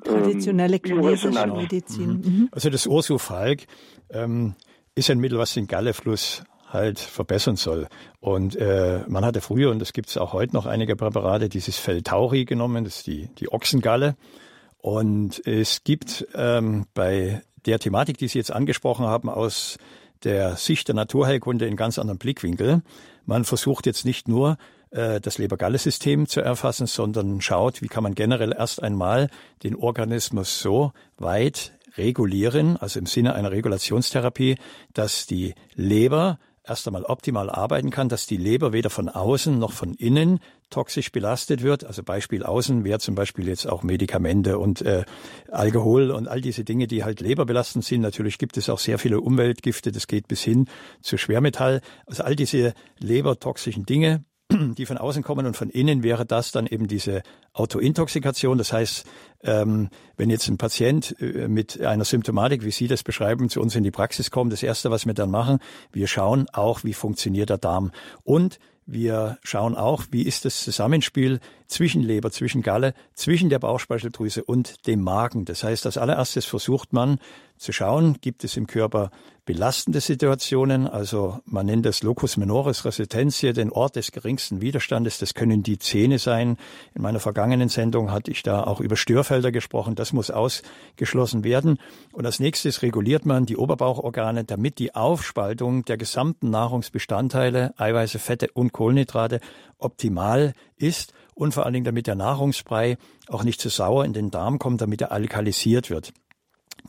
Speaker 1: Traditionelle ähm, chinesische Medizin.
Speaker 2: Mhm. mhm. Also das Ursufalk ähm, ist ein Mittel, was den Gallefluss halt verbessern soll. Und äh, man hatte früher, und das gibt es auch heute noch einige Präparate, dieses Feltauri genommen, das ist die, die Ochsengalle. Und es gibt ähm, bei der Thematik, die Sie jetzt angesprochen haben, aus der Sicht der Naturheilkunde in ganz anderen Blickwinkel. Man versucht jetzt nicht nur äh, das Leber-Galle-System zu erfassen, sondern schaut, wie kann man generell erst einmal den Organismus so weit regulieren, also im Sinne einer Regulationstherapie, dass die Leber erst einmal optimal arbeiten kann, dass die Leber weder von außen noch von innen toxisch belastet wird. Also Beispiel außen wäre zum Beispiel jetzt auch Medikamente und äh, Alkohol und all diese Dinge, die halt leberbelastend sind. Natürlich gibt es auch sehr viele Umweltgifte, das geht bis hin zu Schwermetall. Also all diese lebertoxischen Dinge die von außen kommen und von innen wäre das dann eben diese Autointoxikation. Das heißt, ähm, wenn jetzt ein Patient äh, mit einer Symptomatik, wie Sie das beschreiben, zu uns in die Praxis kommt, das Erste, was wir dann machen, wir schauen auch, wie funktioniert der Darm. Und wir schauen auch, wie ist das Zusammenspiel zwischen Leber, zwischen Galle, zwischen der Bauchspeicheldrüse und dem Magen. Das heißt, als allererstes versucht man zu schauen, gibt es im Körper belastende Situationen, also man nennt das Locus minoris resistentia, den Ort des geringsten Widerstandes, das können die Zähne sein. In meiner vergangenen Sendung hatte ich da auch über Störfelder gesprochen, das muss ausgeschlossen werden. Und als nächstes reguliert man die Oberbauchorgane, damit die Aufspaltung der gesamten Nahrungsbestandteile, Eiweiße, Fette und Kohlenhydrate optimal ist und vor allen Dingen, damit der Nahrungsbrei auch nicht zu sauer in den Darm kommt, damit er alkalisiert wird.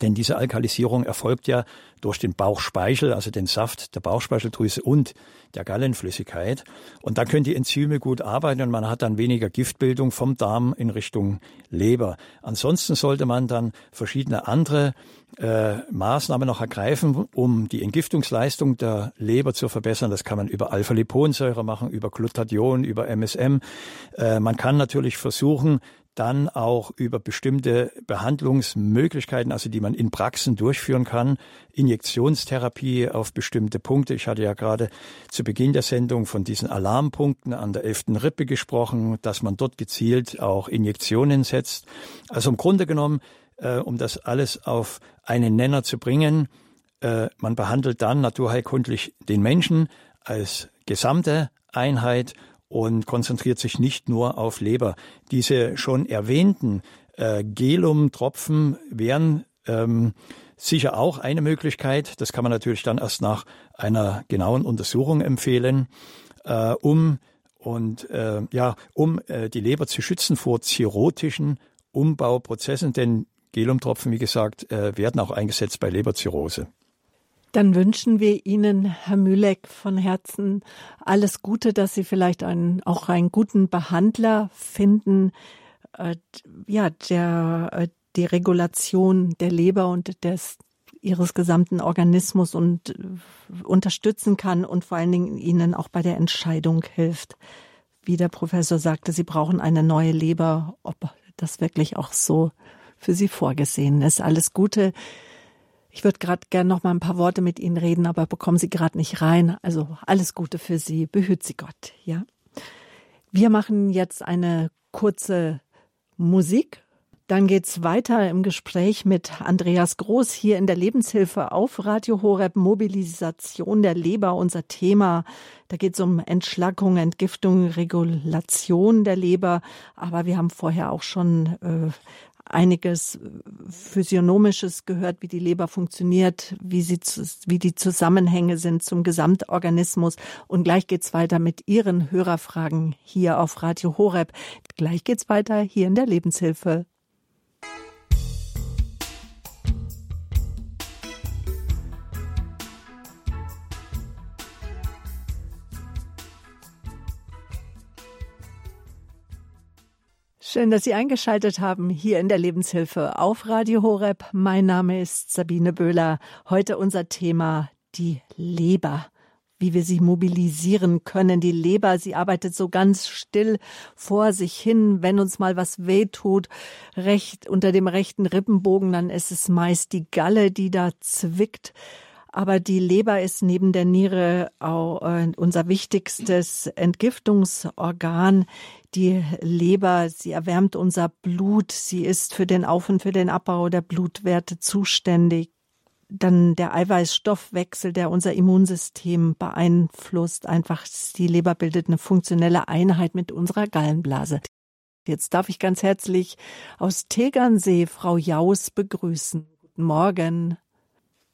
Speaker 2: Denn diese Alkalisierung erfolgt ja durch den Bauchspeichel, also den Saft der Bauchspeicheldrüse und der Gallenflüssigkeit. Und da können die Enzyme gut arbeiten und man hat dann weniger Giftbildung vom Darm in Richtung Leber. Ansonsten sollte man dann verschiedene andere äh, Maßnahmen noch ergreifen, um die Entgiftungsleistung der Leber zu verbessern. Das kann man über Alpha-Liponsäure machen, über Glutathion, über MSM. Äh, man kann natürlich versuchen, dann auch über bestimmte Behandlungsmöglichkeiten, also die man in Praxen durchführen kann, Injektionstherapie auf bestimmte Punkte. Ich hatte ja gerade zu Beginn der Sendung von diesen Alarmpunkten an der elften Rippe gesprochen, dass man dort gezielt auch Injektionen setzt. Also im Grunde genommen, äh, um das alles auf einen Nenner zu bringen, äh, man behandelt dann naturheilkundlich den Menschen als gesamte Einheit und konzentriert sich nicht nur auf Leber. Diese schon erwähnten äh, Gelum-Tropfen wären ähm, sicher auch eine Möglichkeit. Das kann man natürlich dann erst nach einer genauen Untersuchung empfehlen, äh, um und äh, ja, um äh, die Leber zu schützen vor zirrhotischen Umbauprozessen, denn Gelumtropfen, wie gesagt, äh, werden auch eingesetzt bei Leberzirrhose.
Speaker 1: Dann wünschen wir Ihnen, Herr Mühleck, von Herzen alles Gute, dass Sie vielleicht einen, auch einen guten Behandler finden, äh, ja, der äh, die Regulation der Leber und des ihres gesamten Organismus und äh, unterstützen kann und vor allen Dingen ihnen auch bei der Entscheidung hilft. Wie der Professor sagte, sie brauchen eine neue Leber, ob das wirklich auch so für sie vorgesehen ist. Alles Gute. Ich würde gerade gern noch mal ein paar Worte mit Ihnen reden, aber bekommen Sie gerade nicht rein. Also alles Gute für Sie. Behüt Sie Gott, ja. Wir machen jetzt eine kurze Musik dann geht's weiter im Gespräch mit Andreas Groß hier in der Lebenshilfe auf Radio Horeb Mobilisation der Leber, unser Thema. Da geht's um Entschlackung, Entgiftung, Regulation der Leber. Aber wir haben vorher auch schon äh, einiges Physiognomisches gehört, wie die Leber funktioniert, wie, sie, wie die Zusammenhänge sind zum Gesamtorganismus. Und gleich geht's weiter mit Ihren Hörerfragen hier auf Radio Horeb. Gleich geht's weiter hier in der Lebenshilfe. Schön, dass Sie eingeschaltet haben hier in der Lebenshilfe auf Radio Horeb. Mein Name ist Sabine Böhler. Heute unser Thema die Leber. Wie wir sie mobilisieren können. Die Leber, sie arbeitet so ganz still vor sich hin. Wenn uns mal was wehtut, recht unter dem rechten Rippenbogen, dann ist es meist die Galle, die da zwickt. Aber die Leber ist neben der Niere auch äh, unser wichtigstes Entgiftungsorgan. Die Leber, sie erwärmt unser Blut. Sie ist für den Auf- und für den Abbau der Blutwerte zuständig. Dann der Eiweißstoffwechsel, der unser Immunsystem beeinflusst. Einfach die Leber bildet eine funktionelle Einheit mit unserer Gallenblase. Jetzt darf ich ganz herzlich aus Tegernsee Frau Jaus begrüßen. Guten Morgen.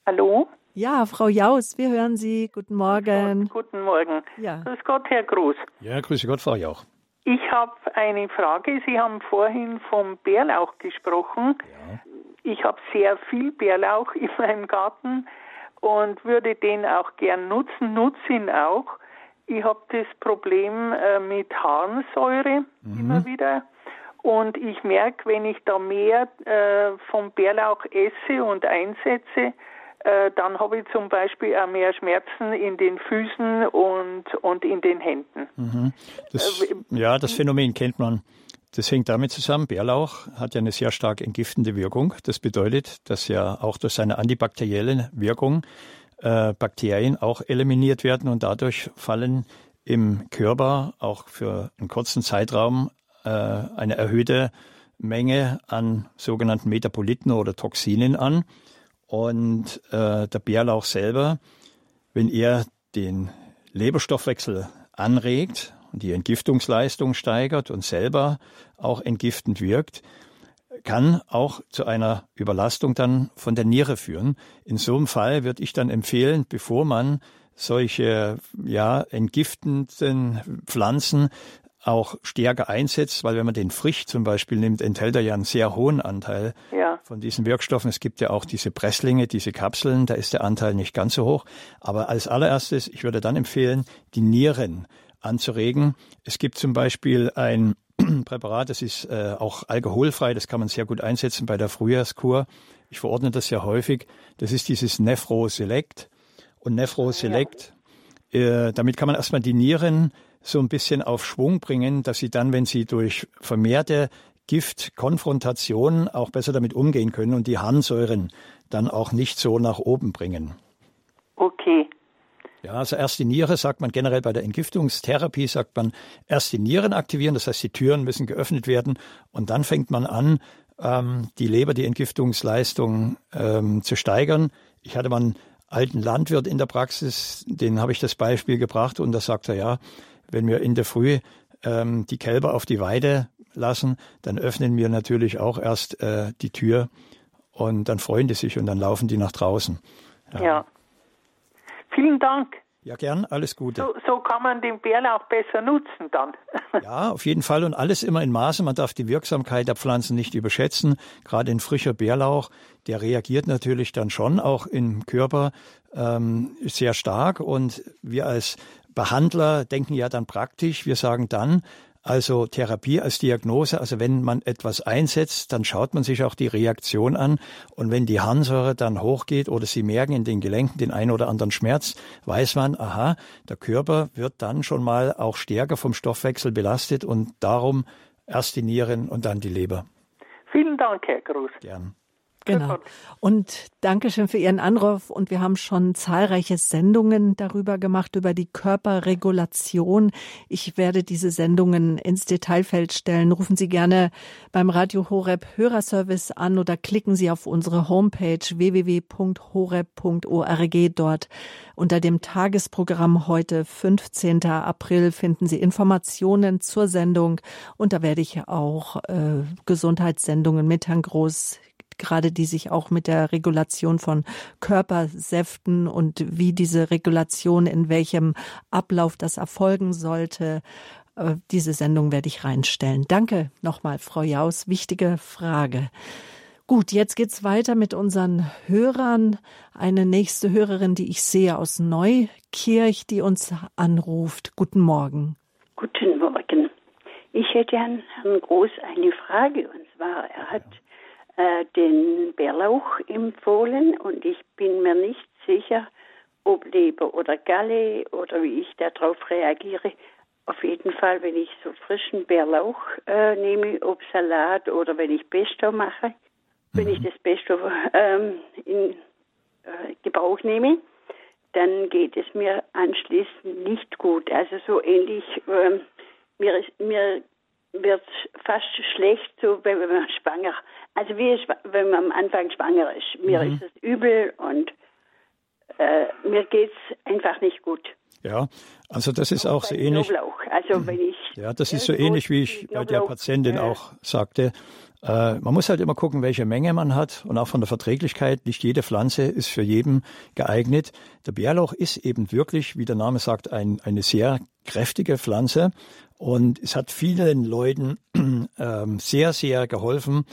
Speaker 4: Hallo?
Speaker 1: Ja, Frau Jaus, wir hören Sie. Guten Morgen.
Speaker 4: Guten Morgen. Ja. Grüß Gott, Herr Groß.
Speaker 2: Ja, grüße Gott, Frau Jauch.
Speaker 4: Ich habe eine Frage. Sie haben vorhin vom Bärlauch gesprochen. Ja. Ich habe sehr viel Bärlauch in meinem Garten und würde den auch gern nutzen, nutze ihn auch. Ich habe das Problem äh, mit Harnsäure mhm. immer wieder. Und ich merke, wenn ich da mehr äh, vom Bärlauch esse und einsetze, äh, dann habe ich zum Beispiel auch mehr Schmerzen in den Füßen und, und in den Händen.
Speaker 2: Mhm. Das, äh, ja, das Phänomen kennt man. Das hängt damit zusammen, Bärlauch hat ja eine sehr stark entgiftende Wirkung. Das bedeutet, dass ja auch durch seine antibakterielle Wirkung äh, Bakterien auch eliminiert werden und dadurch fallen im Körper auch für einen kurzen Zeitraum äh, eine erhöhte Menge an sogenannten Metaboliten oder Toxinen an. Und äh, der Bärlauch selber, wenn er den Leberstoffwechsel anregt und die Entgiftungsleistung steigert und selber auch entgiftend wirkt, kann auch zu einer Überlastung dann von der Niere führen. In so einem Fall würde ich dann empfehlen, bevor man solche ja entgiftenden Pflanzen auch stärker einsetzt, weil wenn man den frisch zum Beispiel nimmt, enthält er ja einen sehr hohen Anteil ja. von diesen Wirkstoffen. Es gibt ja auch diese Presslinge, diese Kapseln, da ist der Anteil nicht ganz so hoch. Aber als allererstes, ich würde dann empfehlen, die Nieren anzuregen. Es gibt zum Beispiel ein Präparat, das ist äh, auch alkoholfrei, das kann man sehr gut einsetzen bei der Frühjahrskur. Ich verordne das ja häufig. Das ist dieses Nephro Select. Und Nephro Select, ja. äh, damit kann man erstmal die Nieren so ein bisschen auf Schwung bringen, dass sie dann, wenn sie durch vermehrte Giftkonfrontationen auch besser damit umgehen können und die Harnsäuren dann auch nicht so nach oben bringen.
Speaker 4: Okay.
Speaker 2: Ja, also erst die Niere sagt man generell bei der Entgiftungstherapie, sagt man erst die Nieren aktivieren, das heißt die Türen müssen geöffnet werden und dann fängt man an, ähm, die Leber, die Entgiftungsleistung ähm, zu steigern. Ich hatte mal einen alten Landwirt in der Praxis, den habe ich das Beispiel gebracht und da sagt er, ja, wenn wir in der Früh ähm, die Kälber auf die Weide lassen, dann öffnen wir natürlich auch erst äh, die Tür und dann freuen die sich und dann laufen die nach draußen.
Speaker 4: Ja. ja. Vielen Dank.
Speaker 2: Ja, gern, alles Gute.
Speaker 4: So, so, kann man den Bärlauch besser nutzen dann.
Speaker 2: Ja, auf jeden Fall und alles immer in Maße. Man darf die Wirksamkeit der Pflanzen nicht überschätzen. Gerade ein frischer Bärlauch, der reagiert natürlich dann schon auch im Körper ähm, sehr stark und wir als Behandler denken ja dann praktisch. Wir sagen dann, also Therapie als Diagnose, also wenn man etwas einsetzt, dann schaut man sich auch die Reaktion an. Und wenn die Harnsäure dann hochgeht oder Sie merken in den Gelenken den einen oder anderen Schmerz, weiß man, aha, der Körper wird dann schon mal auch stärker vom Stoffwechsel belastet und darum erst die Nieren und dann die Leber.
Speaker 4: Vielen Dank, Herr Groß.
Speaker 2: Gern.
Speaker 1: Genau. Und Dankeschön für Ihren Anruf. Und wir haben schon zahlreiche Sendungen darüber gemacht, über die Körperregulation. Ich werde diese Sendungen ins Detailfeld stellen. Rufen Sie gerne beim Radio Horeb Hörerservice an oder klicken Sie auf unsere Homepage www.horeb.org. Dort unter dem Tagesprogramm heute, 15. April, finden Sie Informationen zur Sendung. Und da werde ich auch äh, Gesundheitssendungen mit Herrn Groß gerade die sich auch mit der Regulation von Körpersäften und wie diese Regulation in welchem Ablauf das erfolgen sollte. Äh, diese Sendung werde ich reinstellen. Danke nochmal, Frau Jaus. Wichtige Frage. Gut, jetzt geht's weiter mit unseren Hörern. Eine nächste Hörerin, die ich sehe aus Neukirch, die uns anruft. Guten Morgen.
Speaker 5: Guten Morgen. Ich hätte an Herrn Groß eine Frage. Und zwar, er hat äh, den Bärlauch empfohlen und ich bin mir nicht sicher, ob Leber oder Galle oder wie ich darauf reagiere. Auf jeden Fall, wenn ich so frischen Bärlauch äh, nehme, ob Salat oder wenn ich Pesto mache, wenn ich mhm. das Pesto ähm, in äh, Gebrauch nehme, dann geht es mir anschließend nicht gut. Also so ähnlich, ähm, mir, ist, mir wird fast schlecht, so wenn man schwanger also wie ich, wenn man am Anfang schwanger ist. Mir mhm. ist es übel und äh, mir geht es einfach nicht gut.
Speaker 2: Ja, also das ist auch, auch so ähnlich.
Speaker 5: Also mhm. wenn ich,
Speaker 2: ja, das ist so ähnlich, wie ich bei der Patientin ja. auch sagte. Äh, man muss halt immer gucken, welche Menge man hat und auch von der Verträglichkeit. Nicht jede Pflanze ist für jeden geeignet. Der Bärlauch ist eben wirklich, wie der Name sagt, ein, eine sehr kräftige Pflanze und es hat vielen Leuten äh, sehr, sehr geholfen,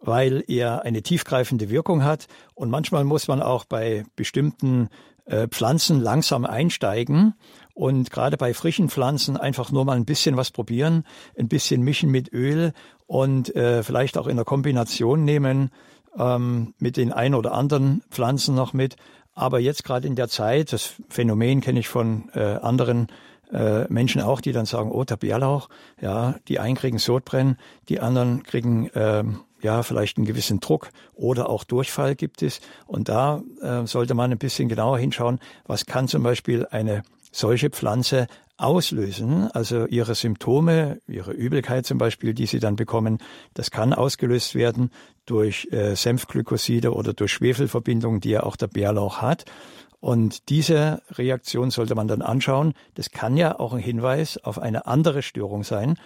Speaker 2: weil er eine tiefgreifende Wirkung hat. Und manchmal muss man auch bei bestimmten äh, Pflanzen langsam einsteigen und gerade bei frischen Pflanzen einfach nur mal ein bisschen was probieren, ein bisschen mischen mit Öl und äh, vielleicht auch in der Kombination nehmen ähm, mit den ein oder anderen Pflanzen noch mit. Aber jetzt gerade in der Zeit, das Phänomen kenne ich von äh, anderen äh, Menschen auch, die dann sagen, oh, der Bärlauch, ja, die einen kriegen Sodbrennen, die anderen kriegen äh, ja, vielleicht einen gewissen Druck oder auch Durchfall gibt es. Und da äh, sollte man ein bisschen genauer hinschauen, was kann zum Beispiel eine solche Pflanze auslösen, also ihre Symptome, ihre Übelkeit zum Beispiel, die sie dann bekommen, das kann ausgelöst werden durch äh, Senfglykoside oder durch Schwefelverbindungen, die ja auch der Bärlauch hat. Und diese Reaktion sollte man dann anschauen. Das kann ja auch ein Hinweis auf eine andere Störung sein.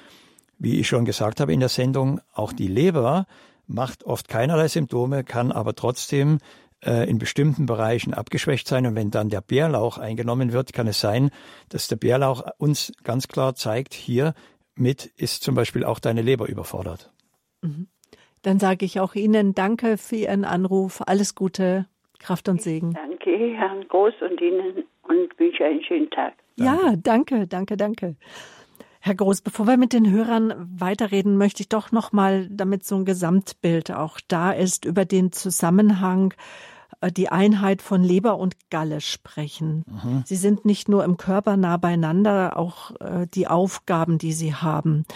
Speaker 2: Wie ich schon gesagt habe in der Sendung, auch die Leber macht oft keinerlei Symptome, kann aber trotzdem äh, in bestimmten Bereichen abgeschwächt sein. Und wenn dann der Bärlauch eingenommen wird, kann es sein, dass der Bärlauch uns ganz klar zeigt, hier mit ist zum Beispiel auch deine Leber überfordert.
Speaker 1: Mhm. Dann sage ich auch Ihnen Danke für Ihren Anruf. Alles Gute, Kraft und Segen.
Speaker 5: Danke, Herrn Groß und Ihnen und wünsche einen schönen Tag.
Speaker 1: Danke. Ja, danke, danke, danke. Herr Groß, bevor wir mit den Hörern weiterreden, möchte ich doch noch mal, damit so ein Gesamtbild auch da ist, über den Zusammenhang äh, die Einheit von Leber und Galle sprechen. Mhm. Sie sind nicht nur im Körper nah beieinander, auch äh, die Aufgaben, die sie haben.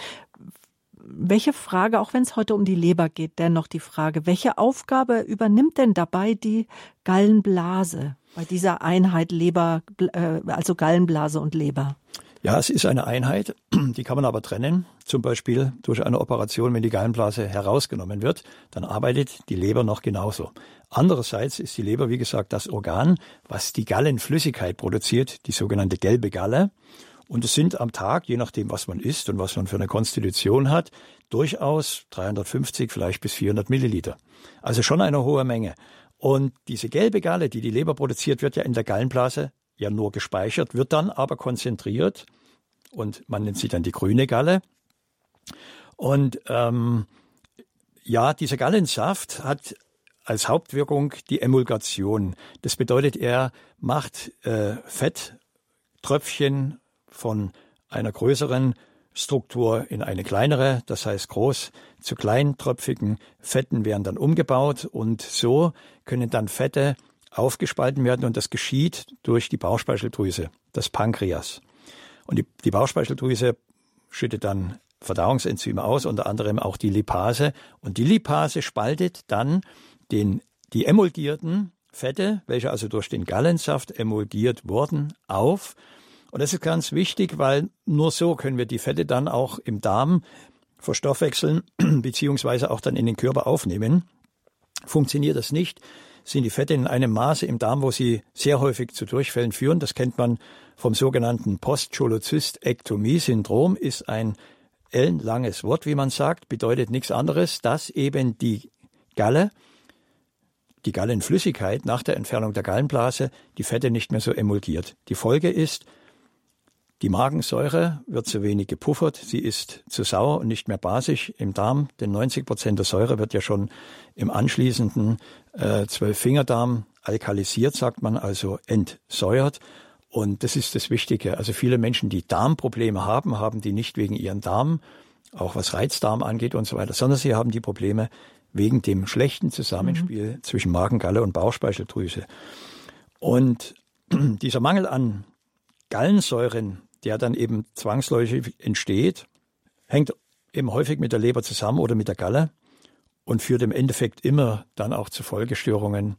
Speaker 1: Welche Frage, auch wenn es heute um die Leber geht, dennoch die Frage, welche Aufgabe übernimmt denn dabei die Gallenblase bei dieser Einheit Leber, äh, also Gallenblase und Leber?
Speaker 2: Ja, es ist eine Einheit, die kann man aber trennen. Zum Beispiel durch eine Operation, wenn die Gallenblase herausgenommen wird, dann arbeitet die Leber noch genauso. Andererseits ist die Leber, wie gesagt, das Organ, was die Gallenflüssigkeit produziert, die sogenannte gelbe Galle. Und es sind am Tag, je nachdem, was man isst und was man für eine Konstitution hat, durchaus 350, vielleicht bis 400 Milliliter. Also schon eine hohe Menge. Und diese gelbe Galle, die die Leber produziert, wird ja in der Gallenblase ja nur gespeichert, wird dann aber konzentriert und man nennt sie dann die grüne Galle. Und ähm, ja, dieser Gallensaft hat als Hauptwirkung die Emulgation. Das bedeutet, er macht äh, Fetttröpfchen von einer größeren Struktur in eine kleinere, das heißt groß zu kleintröpfigen Fetten werden dann umgebaut und so können dann Fette aufgespalten werden und das geschieht durch die Bauchspeicheldrüse, das Pankreas. Und die, die Bauchspeicheldrüse schüttet dann Verdauungsenzyme aus, unter anderem auch die Lipase. Und die Lipase spaltet dann den, die emulgierten Fette, welche also durch den Gallensaft emulgiert wurden, auf. Und das ist ganz wichtig, weil nur so können wir die Fette dann auch im Darm verstoffwechseln, beziehungsweise auch dann in den Körper aufnehmen. Funktioniert das nicht, sind die Fette in einem Maße im Darm, wo sie sehr häufig zu Durchfällen führen. Das kennt man vom sogenannten Postcholozystektomie-Syndrom, ist ein ellenlanges Wort, wie man sagt, bedeutet nichts anderes, dass eben die Galle, die Gallenflüssigkeit nach der Entfernung der Gallenblase die Fette nicht mehr so emulgiert. Die Folge ist, die Magensäure wird zu wenig gepuffert, sie ist zu sauer und nicht mehr basisch im Darm, denn 90 Prozent der Säure wird ja schon im anschließenden äh, Zwölffingerdarm alkalisiert, sagt man, also entsäuert. Und das ist das Wichtige. Also viele Menschen, die Darmprobleme haben, haben die nicht wegen ihren Darm, auch was Reizdarm angeht und so weiter, sondern sie haben die Probleme wegen dem schlechten Zusammenspiel mhm. zwischen Magengalle und Bauchspeicheldrüse. Und dieser Mangel an Gallensäuren, der dann eben zwangsläufig entsteht, hängt eben häufig mit der Leber zusammen oder mit der Galle und führt im Endeffekt immer dann auch zu Folgestörungen.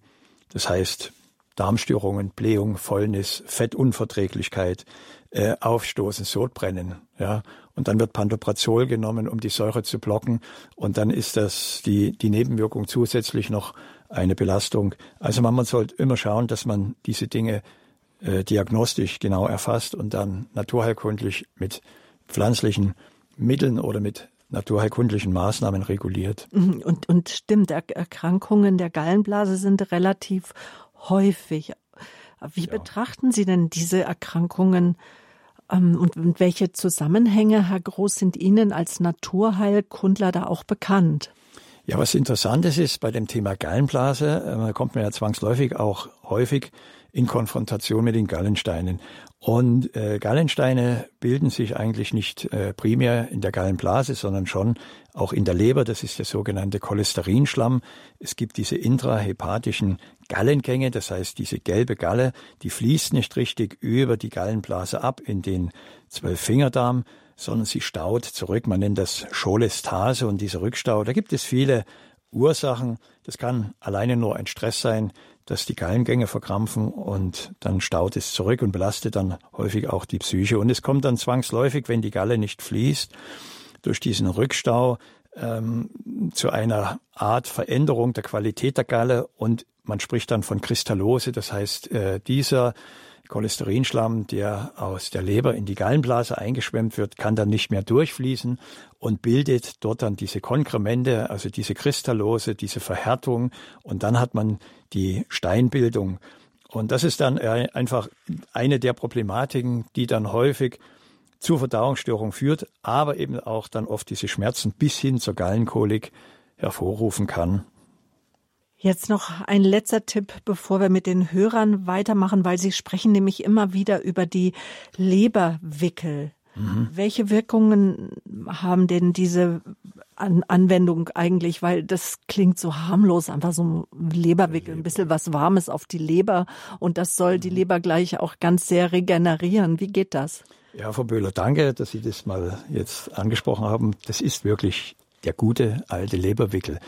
Speaker 2: Das heißt, Darmstörungen, Blähung, Fäulnis, Fettunverträglichkeit, äh, Aufstoßen, Sodbrennen. Ja. Und dann wird Pantoprazol genommen, um die Säure zu blocken. Und dann ist das die, die Nebenwirkung zusätzlich noch eine Belastung. Also man, man sollte immer schauen, dass man diese Dinge äh, diagnostisch genau erfasst und dann naturheilkundlich mit pflanzlichen Mitteln oder mit naturheilkundlichen Maßnahmen reguliert.
Speaker 1: Mhm. Und, und stimmt, Erkrankungen der Gallenblase sind relativ häufig. Wie ja. betrachten Sie denn diese Erkrankungen ähm, und, und welche Zusammenhänge, Herr Groß, sind Ihnen als Naturheilkundler da auch bekannt?
Speaker 2: Ja, was interessant ist, ist bei dem Thema Gallenblase, äh, kommt man ja zwangsläufig auch häufig in Konfrontation mit den Gallensteinen. Und äh, Gallensteine bilden sich eigentlich nicht äh, primär in der Gallenblase, sondern schon auch in der Leber. Das ist der sogenannte Cholesterinschlamm. Es gibt diese intrahepatischen Gallengänge, das heißt diese gelbe Galle, die fließt nicht richtig über die Gallenblase ab in den Zwölffingerdarm, sondern sie staut zurück. Man nennt das Cholestase und dieser Rückstau. Da gibt es viele Ursachen. Das kann alleine nur ein Stress sein, dass die Gallengänge verkrampfen und dann staut es zurück und belastet dann häufig auch die Psyche. Und es kommt dann zwangsläufig, wenn die Galle nicht fließt, durch diesen Rückstau ähm, zu einer Art Veränderung der Qualität der Galle und man spricht dann von Kristallose. Das heißt, äh, dieser Cholesterinschlamm, der aus der Leber in die Gallenblase eingeschwemmt wird, kann dann nicht mehr durchfließen und bildet dort dann diese Konkremente, also diese Kristallose, diese Verhärtung und dann hat man die Steinbildung. Und das ist dann äh, einfach eine der Problematiken, die dann häufig zur Verdauungsstörung führt, aber eben auch dann oft diese Schmerzen bis hin zur Gallenkolik hervorrufen kann.
Speaker 1: Jetzt noch ein letzter Tipp, bevor wir mit den Hörern weitermachen, weil Sie sprechen nämlich immer wieder über die Leberwickel. Mhm. Welche Wirkungen haben denn diese An Anwendung eigentlich? Weil das klingt so harmlos, einfach so ein Leberwickel, ein bisschen was Warmes auf die Leber und das soll die mhm. Leber gleich auch ganz sehr regenerieren. Wie geht das?
Speaker 2: Ja, Frau Böhler, danke, dass Sie das mal jetzt angesprochen haben. Das ist wirklich der gute alte Leberwickel.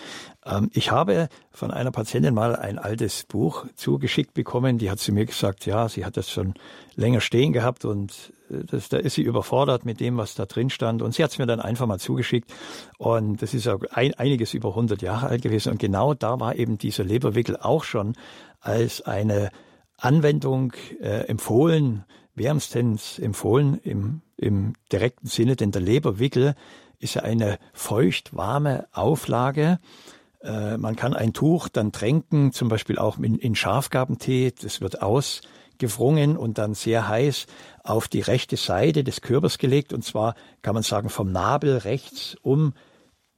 Speaker 2: Ähm, ich habe von einer Patientin mal ein altes Buch zugeschickt bekommen. Die hat zu mir gesagt, ja, sie hat das schon länger stehen gehabt und äh, das, da ist sie überfordert mit dem, was da drin stand. Und sie hat es mir dann einfach mal zugeschickt. Und das ist ein, einiges über 100 Jahre alt gewesen. Und genau da war eben dieser Leberwickel auch schon als eine Anwendung äh, empfohlen, wärmstens empfohlen im, im direkten Sinne, denn der Leberwickel ist ja eine feucht-warme Auflage. Äh, man kann ein Tuch dann tränken, zum Beispiel auch in, in Schafgabentee. Das wird aus gewrungen und dann sehr heiß auf die rechte Seite des Körpers gelegt. Und zwar kann man sagen vom Nabel rechts um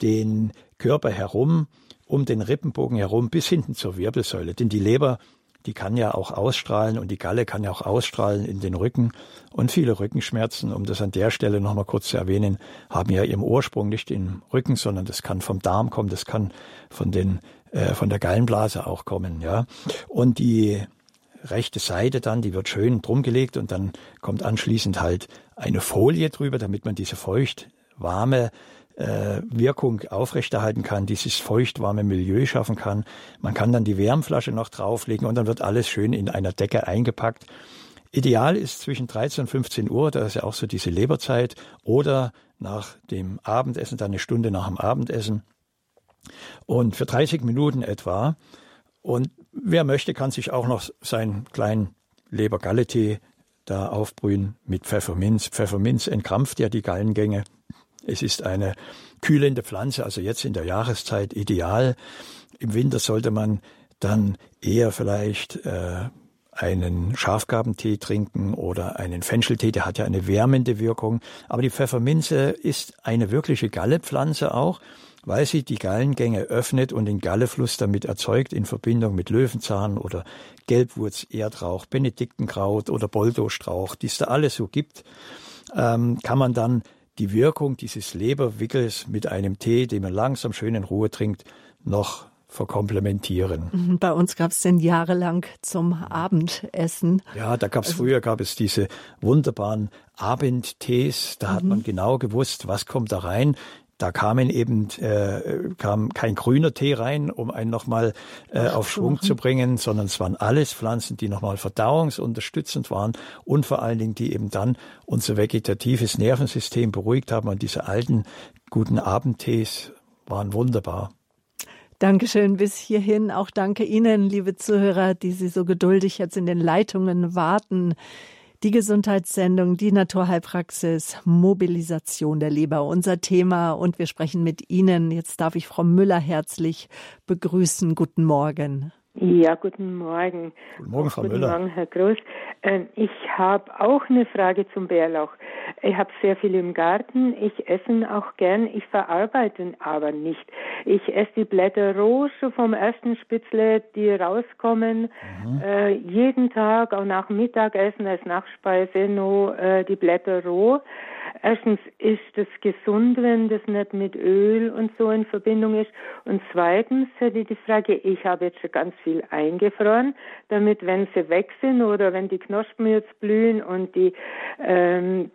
Speaker 2: den Körper herum, um den Rippenbogen herum bis hinten zur Wirbelsäule. Denn die Leber die kann ja auch ausstrahlen und die Galle kann ja auch ausstrahlen in den Rücken. Und viele Rückenschmerzen, um das an der Stelle nochmal kurz zu erwähnen, haben ja ihren Ursprung nicht im Rücken, sondern das kann vom Darm kommen, das kann von den, äh, von der Gallenblase auch kommen, ja. Und die rechte Seite dann, die wird schön drumgelegt und dann kommt anschließend halt eine Folie drüber, damit man diese feucht warme äh, Wirkung aufrechterhalten kann, dieses feuchtwarme Milieu schaffen kann. Man kann dann die Wärmflasche noch drauflegen und dann wird alles schön in einer Decke eingepackt. Ideal ist zwischen 13 und 15 Uhr, da ist ja auch so diese Leberzeit, oder nach dem Abendessen, dann eine Stunde nach dem Abendessen. Und für 30 Minuten etwa. Und wer möchte, kann sich auch noch seinen kleinen Lebergalletee da aufbrühen mit Pfefferminz. Pfefferminz entkrampft ja die Gallengänge. Es ist eine kühlende Pflanze, also jetzt in der Jahreszeit ideal. Im Winter sollte man dann eher vielleicht äh, einen Schafgabentee trinken oder einen Fencheltee, der hat ja eine wärmende Wirkung. Aber die Pfefferminze ist eine wirkliche Gallepflanze auch, weil sie die Gallengänge öffnet und den Gallefluss damit erzeugt in Verbindung mit Löwenzahn oder Gelbwurz, Erdrauch, Benediktenkraut oder Boldostrauch, die es da alles so gibt, ähm, kann man dann die Wirkung dieses Leberwickels mit einem Tee, den man langsam schön in Ruhe trinkt, noch verkomplementieren.
Speaker 1: Mhm, bei uns gab es den jahrelang zum Abendessen.
Speaker 2: Ja, da gab es also, früher gab es diese wunderbaren Abendtees. Da mhm. hat man genau gewusst, was kommt da rein. Da kamen eben äh, kam kein grüner Tee rein, um einen nochmal äh, auf Schwung zu bringen, sondern es waren alles Pflanzen, die nochmal verdauungsunterstützend waren und vor allen Dingen, die eben dann unser vegetatives Nervensystem beruhigt haben. Und diese alten guten Abendtees waren wunderbar.
Speaker 1: Dankeschön bis hierhin. Auch danke Ihnen, liebe Zuhörer, die Sie so geduldig jetzt in den Leitungen warten. Die Gesundheitssendung, die Naturheilpraxis, Mobilisation der Leber, unser Thema. Und wir sprechen mit Ihnen. Jetzt darf ich Frau Müller herzlich begrüßen. Guten Morgen.
Speaker 6: Ja, guten Morgen.
Speaker 2: Guten Morgen, Frau
Speaker 6: guten
Speaker 2: Müller.
Speaker 6: Morgen, Herr Groß. Ähm, ich habe auch eine Frage zum Bärlauch. Ich habe sehr viel im Garten. Ich esse ihn auch gern. Ich verarbeite ihn aber nicht. Ich esse die Blätter roh schon vom ersten Spitzle, die rauskommen. Mhm. Äh, jeden Tag, auch nach Mittagessen als Nachspeise, nur äh, die Blätter roh. Erstens ist es gesund, wenn das nicht mit Öl und so in Verbindung ist. Und zweitens hätte ich die Frage, ich habe jetzt schon ganz viel eingefroren, damit wenn sie weg sind oder wenn die Knospen jetzt blühen und die ähm,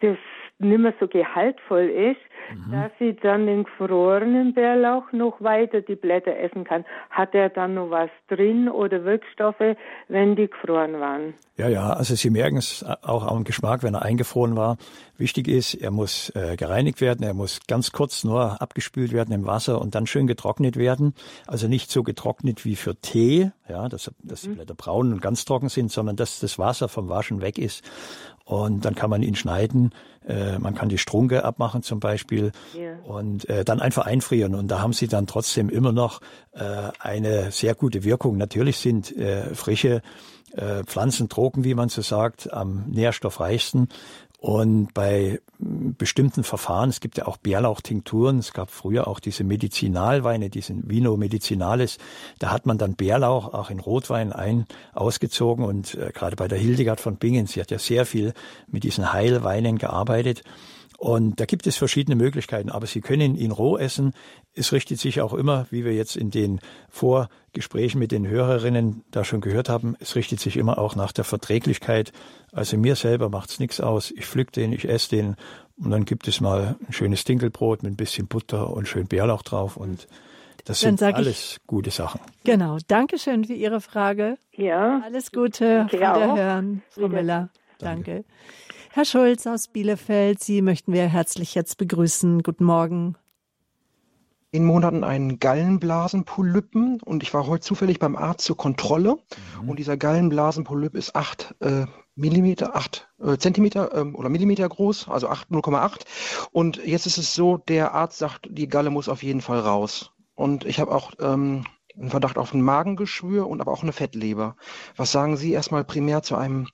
Speaker 6: das nicht mehr so gehaltvoll ist, mhm. dass sie dann den gefrorenen Bärlauch noch weiter die Blätter essen kann. Hat er dann noch was drin oder Wirkstoffe, wenn die gefroren waren?
Speaker 2: Ja, ja, also Sie merken es auch am Geschmack, wenn er eingefroren war. Wichtig ist, er muss äh, gereinigt werden, er muss ganz kurz nur abgespült werden im Wasser und dann schön getrocknet werden. Also nicht so getrocknet wie für Tee, ja, dass, dass die mhm. Blätter braun und ganz trocken sind, sondern dass das Wasser vom Waschen weg ist. Und dann kann man ihn schneiden. Äh, man kann die Strunke abmachen zum Beispiel ja. und äh, dann einfach einfrieren. Und da haben sie dann trotzdem immer noch äh, eine sehr gute Wirkung. Natürlich sind äh, frische äh, Pflanzentrogen, wie man so sagt, am nährstoffreichsten. Und bei bestimmten Verfahren, es gibt ja auch Bärlauchtinkturen, es gab früher auch diese Medizinalweine, diesen Vino Medicinales, da hat man dann Bärlauch auch in Rotwein ein ausgezogen und äh, gerade bei der Hildegard von Bingen, sie hat ja sehr viel mit diesen Heilweinen gearbeitet und da gibt es verschiedene Möglichkeiten, aber Sie können ihn roh essen. Es richtet sich auch immer, wie wir jetzt in den Vorgesprächen mit den Hörerinnen da schon gehört haben, es richtet sich immer auch nach der Verträglichkeit. Also mir selber macht's nichts aus. Ich pflück den, ich esse den und dann gibt es mal ein schönes Dinkelbrot mit ein bisschen Butter und schön Bärlauch drauf und das sind alles gute Sachen.
Speaker 1: Genau. Dankeschön für Ihre Frage.
Speaker 6: Ja.
Speaker 1: Alles Gute. Auf Wiederhören, Frau Miller. Danke. Danke. Herr Schulz aus Bielefeld, Sie möchten wir herzlich jetzt begrüßen. Guten Morgen.
Speaker 7: In Monaten einen Gallenblasenpolypen und ich war heute zufällig beim Arzt zur Kontrolle mhm. und dieser Gallenblasenpolyp ist 8 äh, Millimeter, 8 äh, Zentimeter ähm, oder Millimeter groß, also 0,8 und jetzt ist es so, der Arzt sagt, die Galle muss auf jeden Fall raus und ich habe auch ähm, einen Verdacht auf ein Magengeschwür und aber auch eine Fettleber. Was sagen Sie erstmal primär zu einem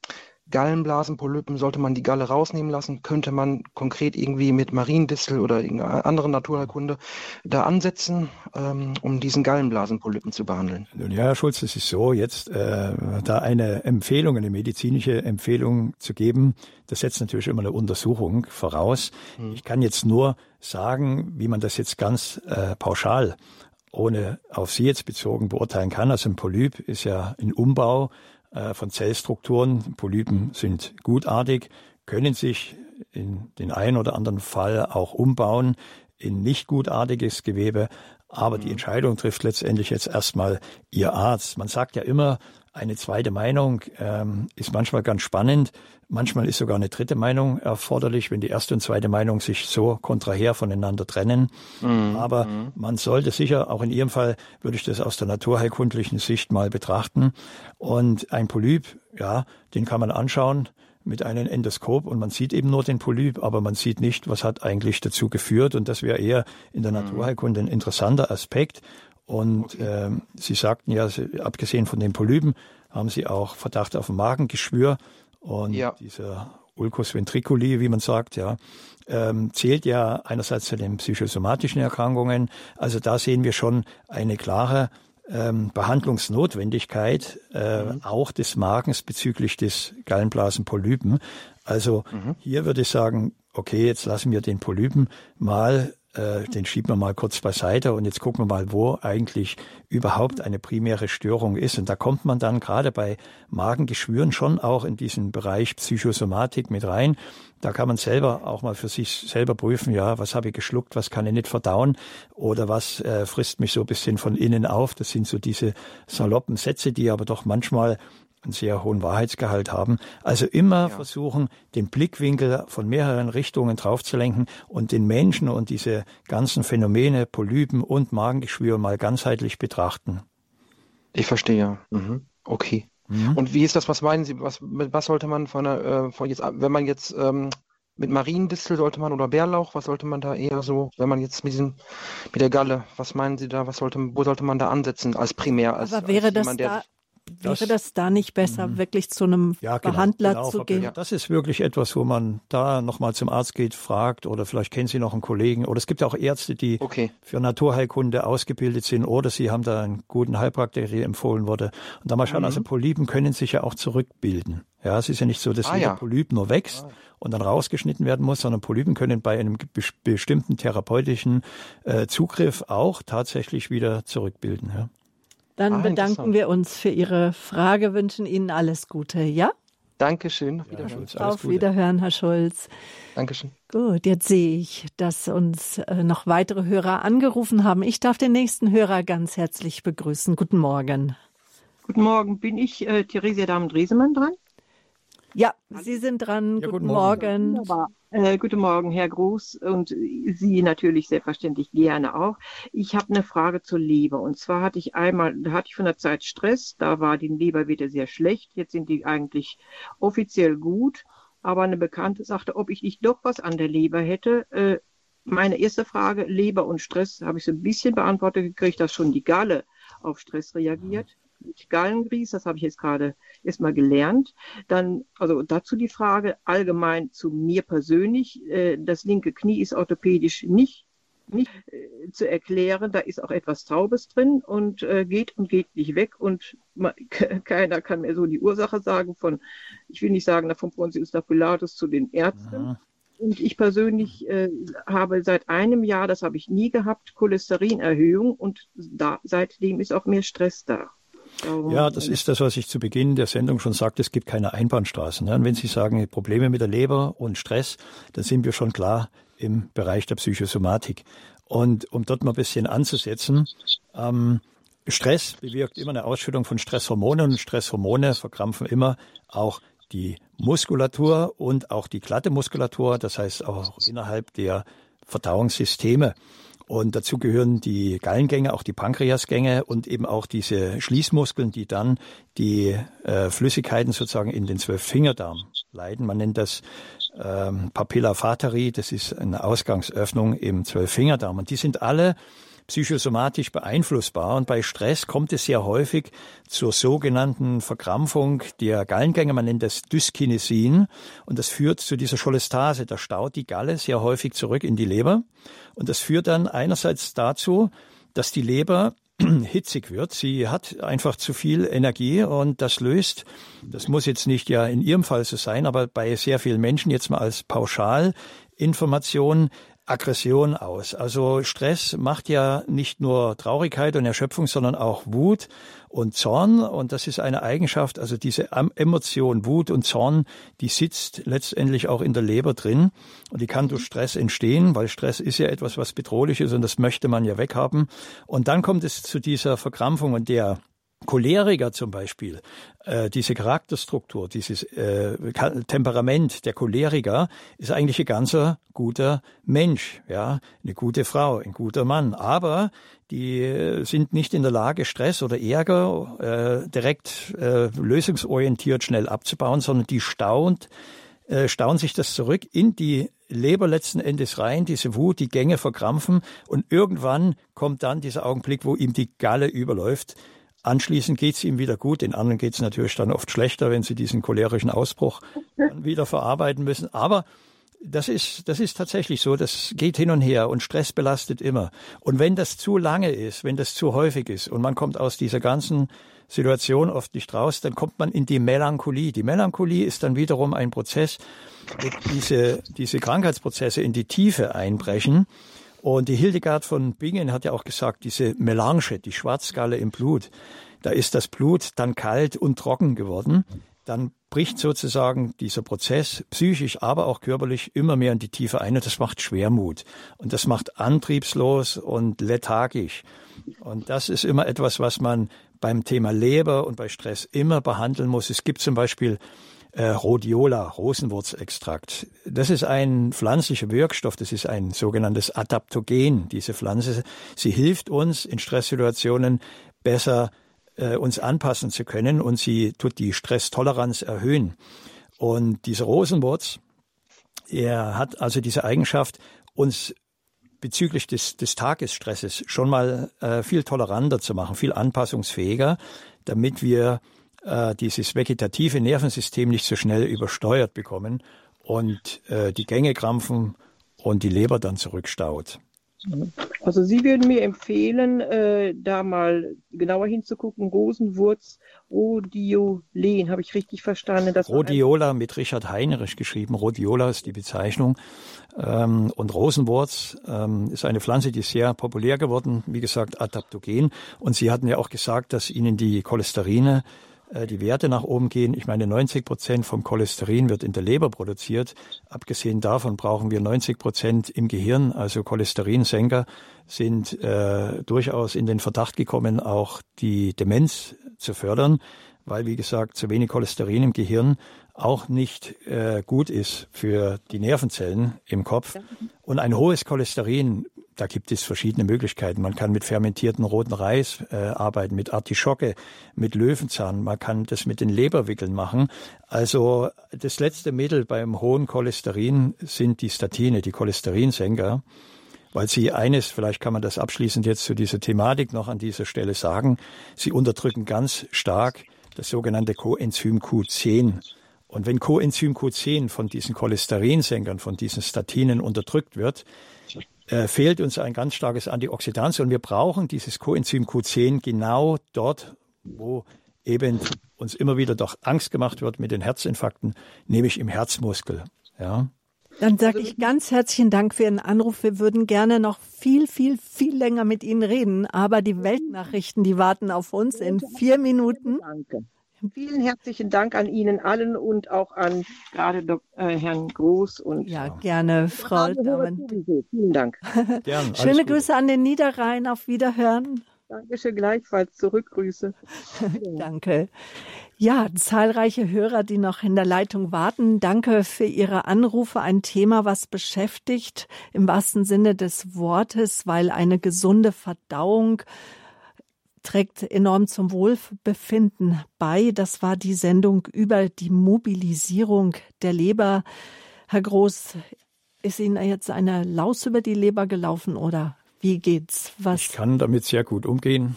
Speaker 7: Gallenblasenpolypen? Sollte man die Galle rausnehmen lassen? Könnte man konkret irgendwie mit Mariendistel oder irgendeiner anderen Naturheilkunde da ansetzen, ähm, um diesen Gallenblasenpolypen zu behandeln?
Speaker 2: Nun ja, Herr Schulz, es ist so, jetzt äh, da eine Empfehlung, eine medizinische Empfehlung zu geben, das setzt natürlich immer eine Untersuchung voraus. Hm. Ich kann jetzt nur sagen, wie man das jetzt ganz äh, pauschal ohne auf Sie jetzt bezogen beurteilen kann. Also ein Polyp ist ja ein Umbau von Zellstrukturen. Polypen sind gutartig, können sich in den einen oder anderen Fall auch umbauen in nicht gutartiges Gewebe. Aber die mhm. Entscheidung trifft letztendlich jetzt erstmal Ihr Arzt. Man sagt ja immer, eine zweite Meinung ähm, ist manchmal ganz spannend. Manchmal ist sogar eine dritte Meinung erforderlich, wenn die erste und zweite Meinung sich so kontraher voneinander trennen. Mhm. Aber mhm. man sollte sicher, auch in Ihrem Fall würde ich das aus der naturheilkundlichen Sicht mal betrachten. Und ein Polyp, ja, den kann man anschauen mit einem Endoskop und man sieht eben nur den Polyp, aber man sieht nicht, was hat eigentlich dazu geführt. Und das wäre eher in der mhm. Naturheilkunde ein interessanter Aspekt. Und okay. äh, Sie sagten ja, abgesehen von den Polypen haben Sie auch Verdacht auf Magengeschwür. Und ja. dieser Ulcus ventriculi, wie man sagt, ja, ähm, zählt ja einerseits zu den psychosomatischen Erkrankungen. Also da sehen wir schon eine klare ähm, Behandlungsnotwendigkeit äh, mhm. auch des Magens bezüglich des Gallenblasenpolypen. Also mhm. hier würde ich sagen, okay, jetzt lassen wir den Polypen mal äh, den schieben wir mal kurz beiseite und jetzt gucken wir mal, wo eigentlich überhaupt eine primäre Störung ist. Und da kommt man dann gerade bei Magengeschwüren schon auch in diesen Bereich Psychosomatik mit rein. Da kann man selber auch mal für sich selber prüfen, ja, was habe ich geschluckt, was kann ich nicht verdauen oder was äh, frisst mich so ein bisschen von innen auf. Das sind so diese saloppen Sätze, die aber doch manchmal einen sehr hohen Wahrheitsgehalt haben. Also immer ja. versuchen, den Blickwinkel von mehreren Richtungen draufzulenken und den Menschen und diese ganzen Phänomene, Polypen und Magengeschwür mal ganzheitlich betrachten.
Speaker 7: Ich verstehe. Mhm. Okay. Mhm. Und wie ist das? Was meinen Sie? Was, was sollte man von, äh, von jetzt, wenn man jetzt ähm, mit Mariendistel sollte man oder Bärlauch, was sollte man da eher so, wenn man jetzt mit diesem, mit der Galle, was meinen Sie da, was sollte, wo sollte man da ansetzen als primär? Als,
Speaker 1: Aber wäre
Speaker 7: als
Speaker 1: das jemand, da, Wäre das, das da nicht besser, mhm. wirklich zu einem ja, genau, Behandler genau, zu gehen? Ja.
Speaker 2: Das ist wirklich etwas, wo man da nochmal zum Arzt geht, fragt oder vielleicht kennen Sie noch einen Kollegen oder es gibt auch Ärzte, die okay. für Naturheilkunde ausgebildet sind oder Sie haben da einen guten Heilpraktiker, der empfohlen wurde. Und da mal schauen, also mhm. also Polypen können sich ja auch zurückbilden. Ja, es ist ja nicht so, dass ah, jeder ja. Polyp nur wächst ah. und dann rausgeschnitten werden muss, sondern Polypen können bei einem bestimmten therapeutischen äh, Zugriff auch tatsächlich wieder zurückbilden. Ja.
Speaker 1: Dann ah, bedanken wir uns für Ihre Frage, wünschen Ihnen alles Gute, ja?
Speaker 7: Dankeschön. Auf Wiederhören.
Speaker 1: Ja, Auf Wiederhören, Herr Schulz.
Speaker 7: Dankeschön.
Speaker 1: Gut, jetzt sehe ich, dass uns äh, noch weitere Hörer angerufen haben. Ich darf den nächsten Hörer ganz herzlich begrüßen. Guten Morgen.
Speaker 8: Guten Morgen. Bin ich äh, Theresia Dahmen-Dresemann dran?
Speaker 1: Ja, Sie sind dran. Ja, guten, guten, Morgen.
Speaker 8: Morgen. Äh, guten Morgen, Herr Gruß und Sie natürlich selbstverständlich gerne auch. Ich habe eine Frage zur Leber. Und zwar hatte ich einmal, da hatte ich von der Zeit Stress, da war die Leber wieder sehr schlecht. Jetzt sind die eigentlich offiziell gut. Aber eine Bekannte sagte, ob ich nicht doch was an der Leber hätte. Äh, meine erste Frage, Leber und Stress, habe ich so ein bisschen beantwortet gekriegt, dass schon die Galle auf Stress reagiert mit Gallengries, das habe ich jetzt gerade erstmal gelernt. Dann, also dazu die Frage allgemein zu mir persönlich. Äh, das linke Knie ist orthopädisch nicht nicht äh, zu erklären. Da ist auch etwas Taubes drin und äh, geht und geht nicht weg und keiner kann mir so die Ursache sagen von, ich will nicht sagen, von Pontius Pilatus zu den Ärzten. Aha. Und ich persönlich äh, habe seit einem Jahr, das habe ich nie gehabt, Cholesterinerhöhung und da, seitdem ist auch mehr Stress da.
Speaker 2: Ja, das ist das, was ich zu Beginn der Sendung schon sagte. Es gibt keine Einbahnstraßen. Und wenn Sie sagen, Probleme mit der Leber und Stress, dann sind wir schon klar im Bereich der Psychosomatik. Und um dort mal ein bisschen anzusetzen, ähm, Stress bewirkt immer eine Ausschüttung von Stresshormonen und Stresshormone verkrampfen immer auch die Muskulatur und auch die glatte Muskulatur, das heißt auch innerhalb der Verdauungssysteme. Und dazu gehören die Gallengänge, auch die Pankreasgänge und eben auch diese Schließmuskeln, die dann die äh, Flüssigkeiten sozusagen in den Zwölffingerdarm leiten. Man nennt das ähm, Papilla fateri, das ist eine Ausgangsöffnung im Zwölffingerdarm. Und die sind alle psychosomatisch beeinflussbar. Und bei Stress kommt es sehr häufig zur sogenannten Verkrampfung der Gallengänge. Man nennt das Dyskinesin. Und das führt zu dieser Cholestase. Da staut die Galle sehr häufig zurück in die Leber. Und das führt dann einerseits dazu, dass die Leber hitzig wird. Sie hat einfach zu viel Energie und das löst, das muss jetzt nicht ja in Ihrem Fall so sein, aber bei sehr vielen Menschen jetzt mal als Pauschalinformation Aggression aus. Also Stress macht ja nicht nur Traurigkeit und Erschöpfung, sondern auch Wut und Zorn. Und das ist eine Eigenschaft, also diese Emotion, Wut und Zorn, die sitzt letztendlich auch in der Leber drin. Und die kann durch Stress entstehen, weil Stress ist ja etwas, was bedrohlich ist und das möchte man ja weghaben. Und dann kommt es zu dieser Verkrampfung und der Choleriker zum Beispiel, äh, diese Charakterstruktur, dieses äh, Temperament der Choleriker ist eigentlich ein ganzer guter Mensch, ja, eine gute Frau, ein guter Mann. Aber die äh, sind nicht in der Lage, Stress oder Ärger äh, direkt äh, lösungsorientiert schnell abzubauen, sondern die staunt, äh, stauen sich das zurück in die Leber letzten Endes rein, diese Wut, die Gänge verkrampfen und irgendwann kommt dann dieser Augenblick, wo ihm die Galle überläuft Anschließend geht es ihm wieder gut, den anderen geht es natürlich dann oft schlechter, wenn sie diesen cholerischen Ausbruch dann wieder verarbeiten müssen. Aber das ist, das ist tatsächlich so, das geht hin und her und Stress belastet immer. Und wenn das zu lange ist, wenn das zu häufig ist und man kommt aus dieser ganzen Situation oft nicht raus, dann kommt man in die Melancholie. Die Melancholie ist dann wiederum ein Prozess, wo diese, diese Krankheitsprozesse in die Tiefe einbrechen und die Hildegard von Bingen hat ja auch gesagt, diese Melange, die Schwarzgalle im Blut, da ist das Blut dann kalt und trocken geworden. Dann bricht sozusagen dieser Prozess psychisch, aber auch körperlich immer mehr in die Tiefe ein und das macht Schwermut und das macht antriebslos und lethargisch. Und das ist immer etwas, was man beim Thema Leber und bei Stress immer behandeln muss. Es gibt zum Beispiel äh, Rhodiola, Rosenwurzextrakt. Das ist ein pflanzlicher Wirkstoff, das ist ein sogenanntes Adaptogen, diese Pflanze. Sie hilft uns in Stresssituationen besser äh, uns anpassen zu können und sie tut die Stresstoleranz erhöhen. Und dieser Rosenwurz, er hat also diese Eigenschaft, uns bezüglich des, des Tagesstresses schon mal äh, viel toleranter zu machen, viel anpassungsfähiger, damit wir äh, dieses vegetative Nervensystem nicht so schnell übersteuert bekommen und äh, die Gänge krampfen und die Leber dann zurückstaut.
Speaker 8: Also Sie würden mir empfehlen, äh, da mal genauer hinzugucken. Rosenwurz, Rhodiolen, habe ich richtig verstanden?
Speaker 2: Das Rhodiola mit Richard Heinrich geschrieben. Rhodiola ist die Bezeichnung. Ähm, und Rosenwurz ähm, ist eine Pflanze, die ist sehr populär geworden, wie gesagt, adaptogen. Und Sie hatten ja auch gesagt, dass Ihnen die Cholesterine die Werte nach oben gehen. Ich meine, 90 Prozent vom Cholesterin wird in der Leber produziert. Abgesehen davon brauchen wir 90 Prozent im Gehirn. Also Cholesterinsenker sind äh, durchaus in den Verdacht gekommen, auch die Demenz zu fördern, weil, wie gesagt, zu wenig Cholesterin im Gehirn auch nicht äh, gut ist für die Nervenzellen im Kopf. Und ein hohes Cholesterin da gibt es verschiedene Möglichkeiten. Man kann mit fermentierten roten Reis äh, arbeiten, mit Artischocke, mit Löwenzahn. Man kann das mit den Leberwickeln machen. Also das letzte Mittel beim hohen Cholesterin sind die Statine, die Cholesterinsenker. Weil sie eines, vielleicht kann man das abschließend jetzt zu dieser Thematik noch an dieser Stelle sagen, sie unterdrücken ganz stark das sogenannte Coenzym Q10. Und wenn Coenzym Q10 von diesen Cholesterinsenkern, von diesen Statinen unterdrückt wird, äh, fehlt uns ein ganz starkes Antioxidant und wir brauchen dieses Coenzym Q10 genau dort, wo eben uns immer wieder doch Angst gemacht wird mit den Herzinfarkten, nämlich im Herzmuskel. Ja.
Speaker 1: Dann sage ich ganz herzlichen Dank für Ihren Anruf. Wir würden gerne noch viel, viel, viel länger mit Ihnen reden, aber die Weltnachrichten, die warten auf uns in vier Minuten.
Speaker 8: Danke. Vielen herzlichen Dank an Ihnen allen und auch an gerade Dok äh, Herrn Groß und
Speaker 1: ja gerne Frau Damen.
Speaker 8: Vielen Dank.
Speaker 1: Gern, Schöne Grüße an den Niederrhein. Auf Wiederhören.
Speaker 8: Dankeschön gleichfalls. Zurückgrüße.
Speaker 1: Danke. Ja, zahlreiche Hörer, die noch in der Leitung warten. Danke für Ihre Anrufe. Ein Thema, was beschäftigt im wahrsten Sinne des Wortes, weil eine gesunde Verdauung trägt enorm zum Wohlbefinden bei. Das war die Sendung über die Mobilisierung der Leber. Herr Groß, ist Ihnen jetzt eine Laus über die Leber gelaufen oder Wie geht's? Was?
Speaker 2: Ich kann damit sehr gut umgehen.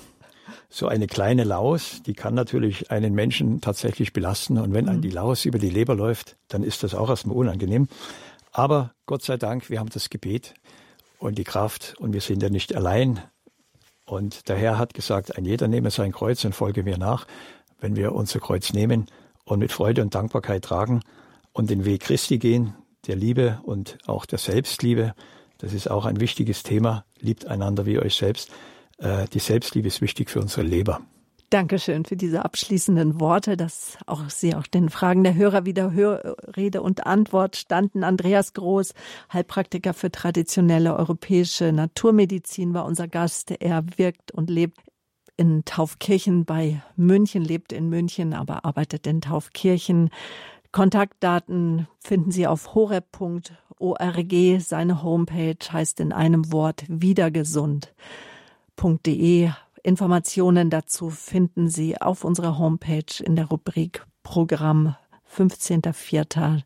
Speaker 2: So eine kleine Laus, die kann natürlich einen Menschen tatsächlich belasten. Und wenn mhm. die Laus über die Leber läuft, dann ist das auch erstmal unangenehm. Aber Gott sei Dank, wir haben das Gebet und die Kraft und wir sind ja nicht allein. Und der Herr hat gesagt, ein jeder nehme sein Kreuz und folge mir nach. Wenn wir unser Kreuz nehmen und mit Freude und Dankbarkeit tragen und den Weg Christi gehen, der Liebe und auch der Selbstliebe, das ist auch ein wichtiges Thema. Liebt einander wie euch selbst. Äh, die Selbstliebe ist wichtig für unsere Leber.
Speaker 1: Dankeschön für diese abschließenden Worte, dass auch Sie auch den Fragen der Hörer wieder Hör Rede und Antwort standen. Andreas Groß, Heilpraktiker für traditionelle europäische Naturmedizin, war unser Gast. Er wirkt und lebt in Taufkirchen bei München, lebt in München, aber arbeitet in Taufkirchen. Kontaktdaten finden Sie auf horeb.org. Seine Homepage heißt in einem Wort wiedergesund.de. Informationen dazu finden Sie auf unserer Homepage in der Rubrik Programm 15.04.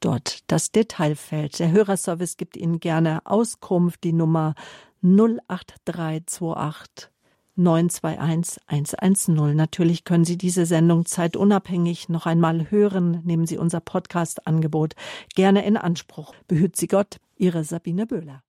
Speaker 1: Dort das Detailfeld. Der Hörerservice gibt Ihnen gerne Auskunft, die Nummer 08328 921 110. Natürlich können Sie diese Sendung zeitunabhängig noch einmal hören. Nehmen Sie unser Podcast-Angebot gerne in Anspruch. Behüt Sie Gott, Ihre Sabine Böhler.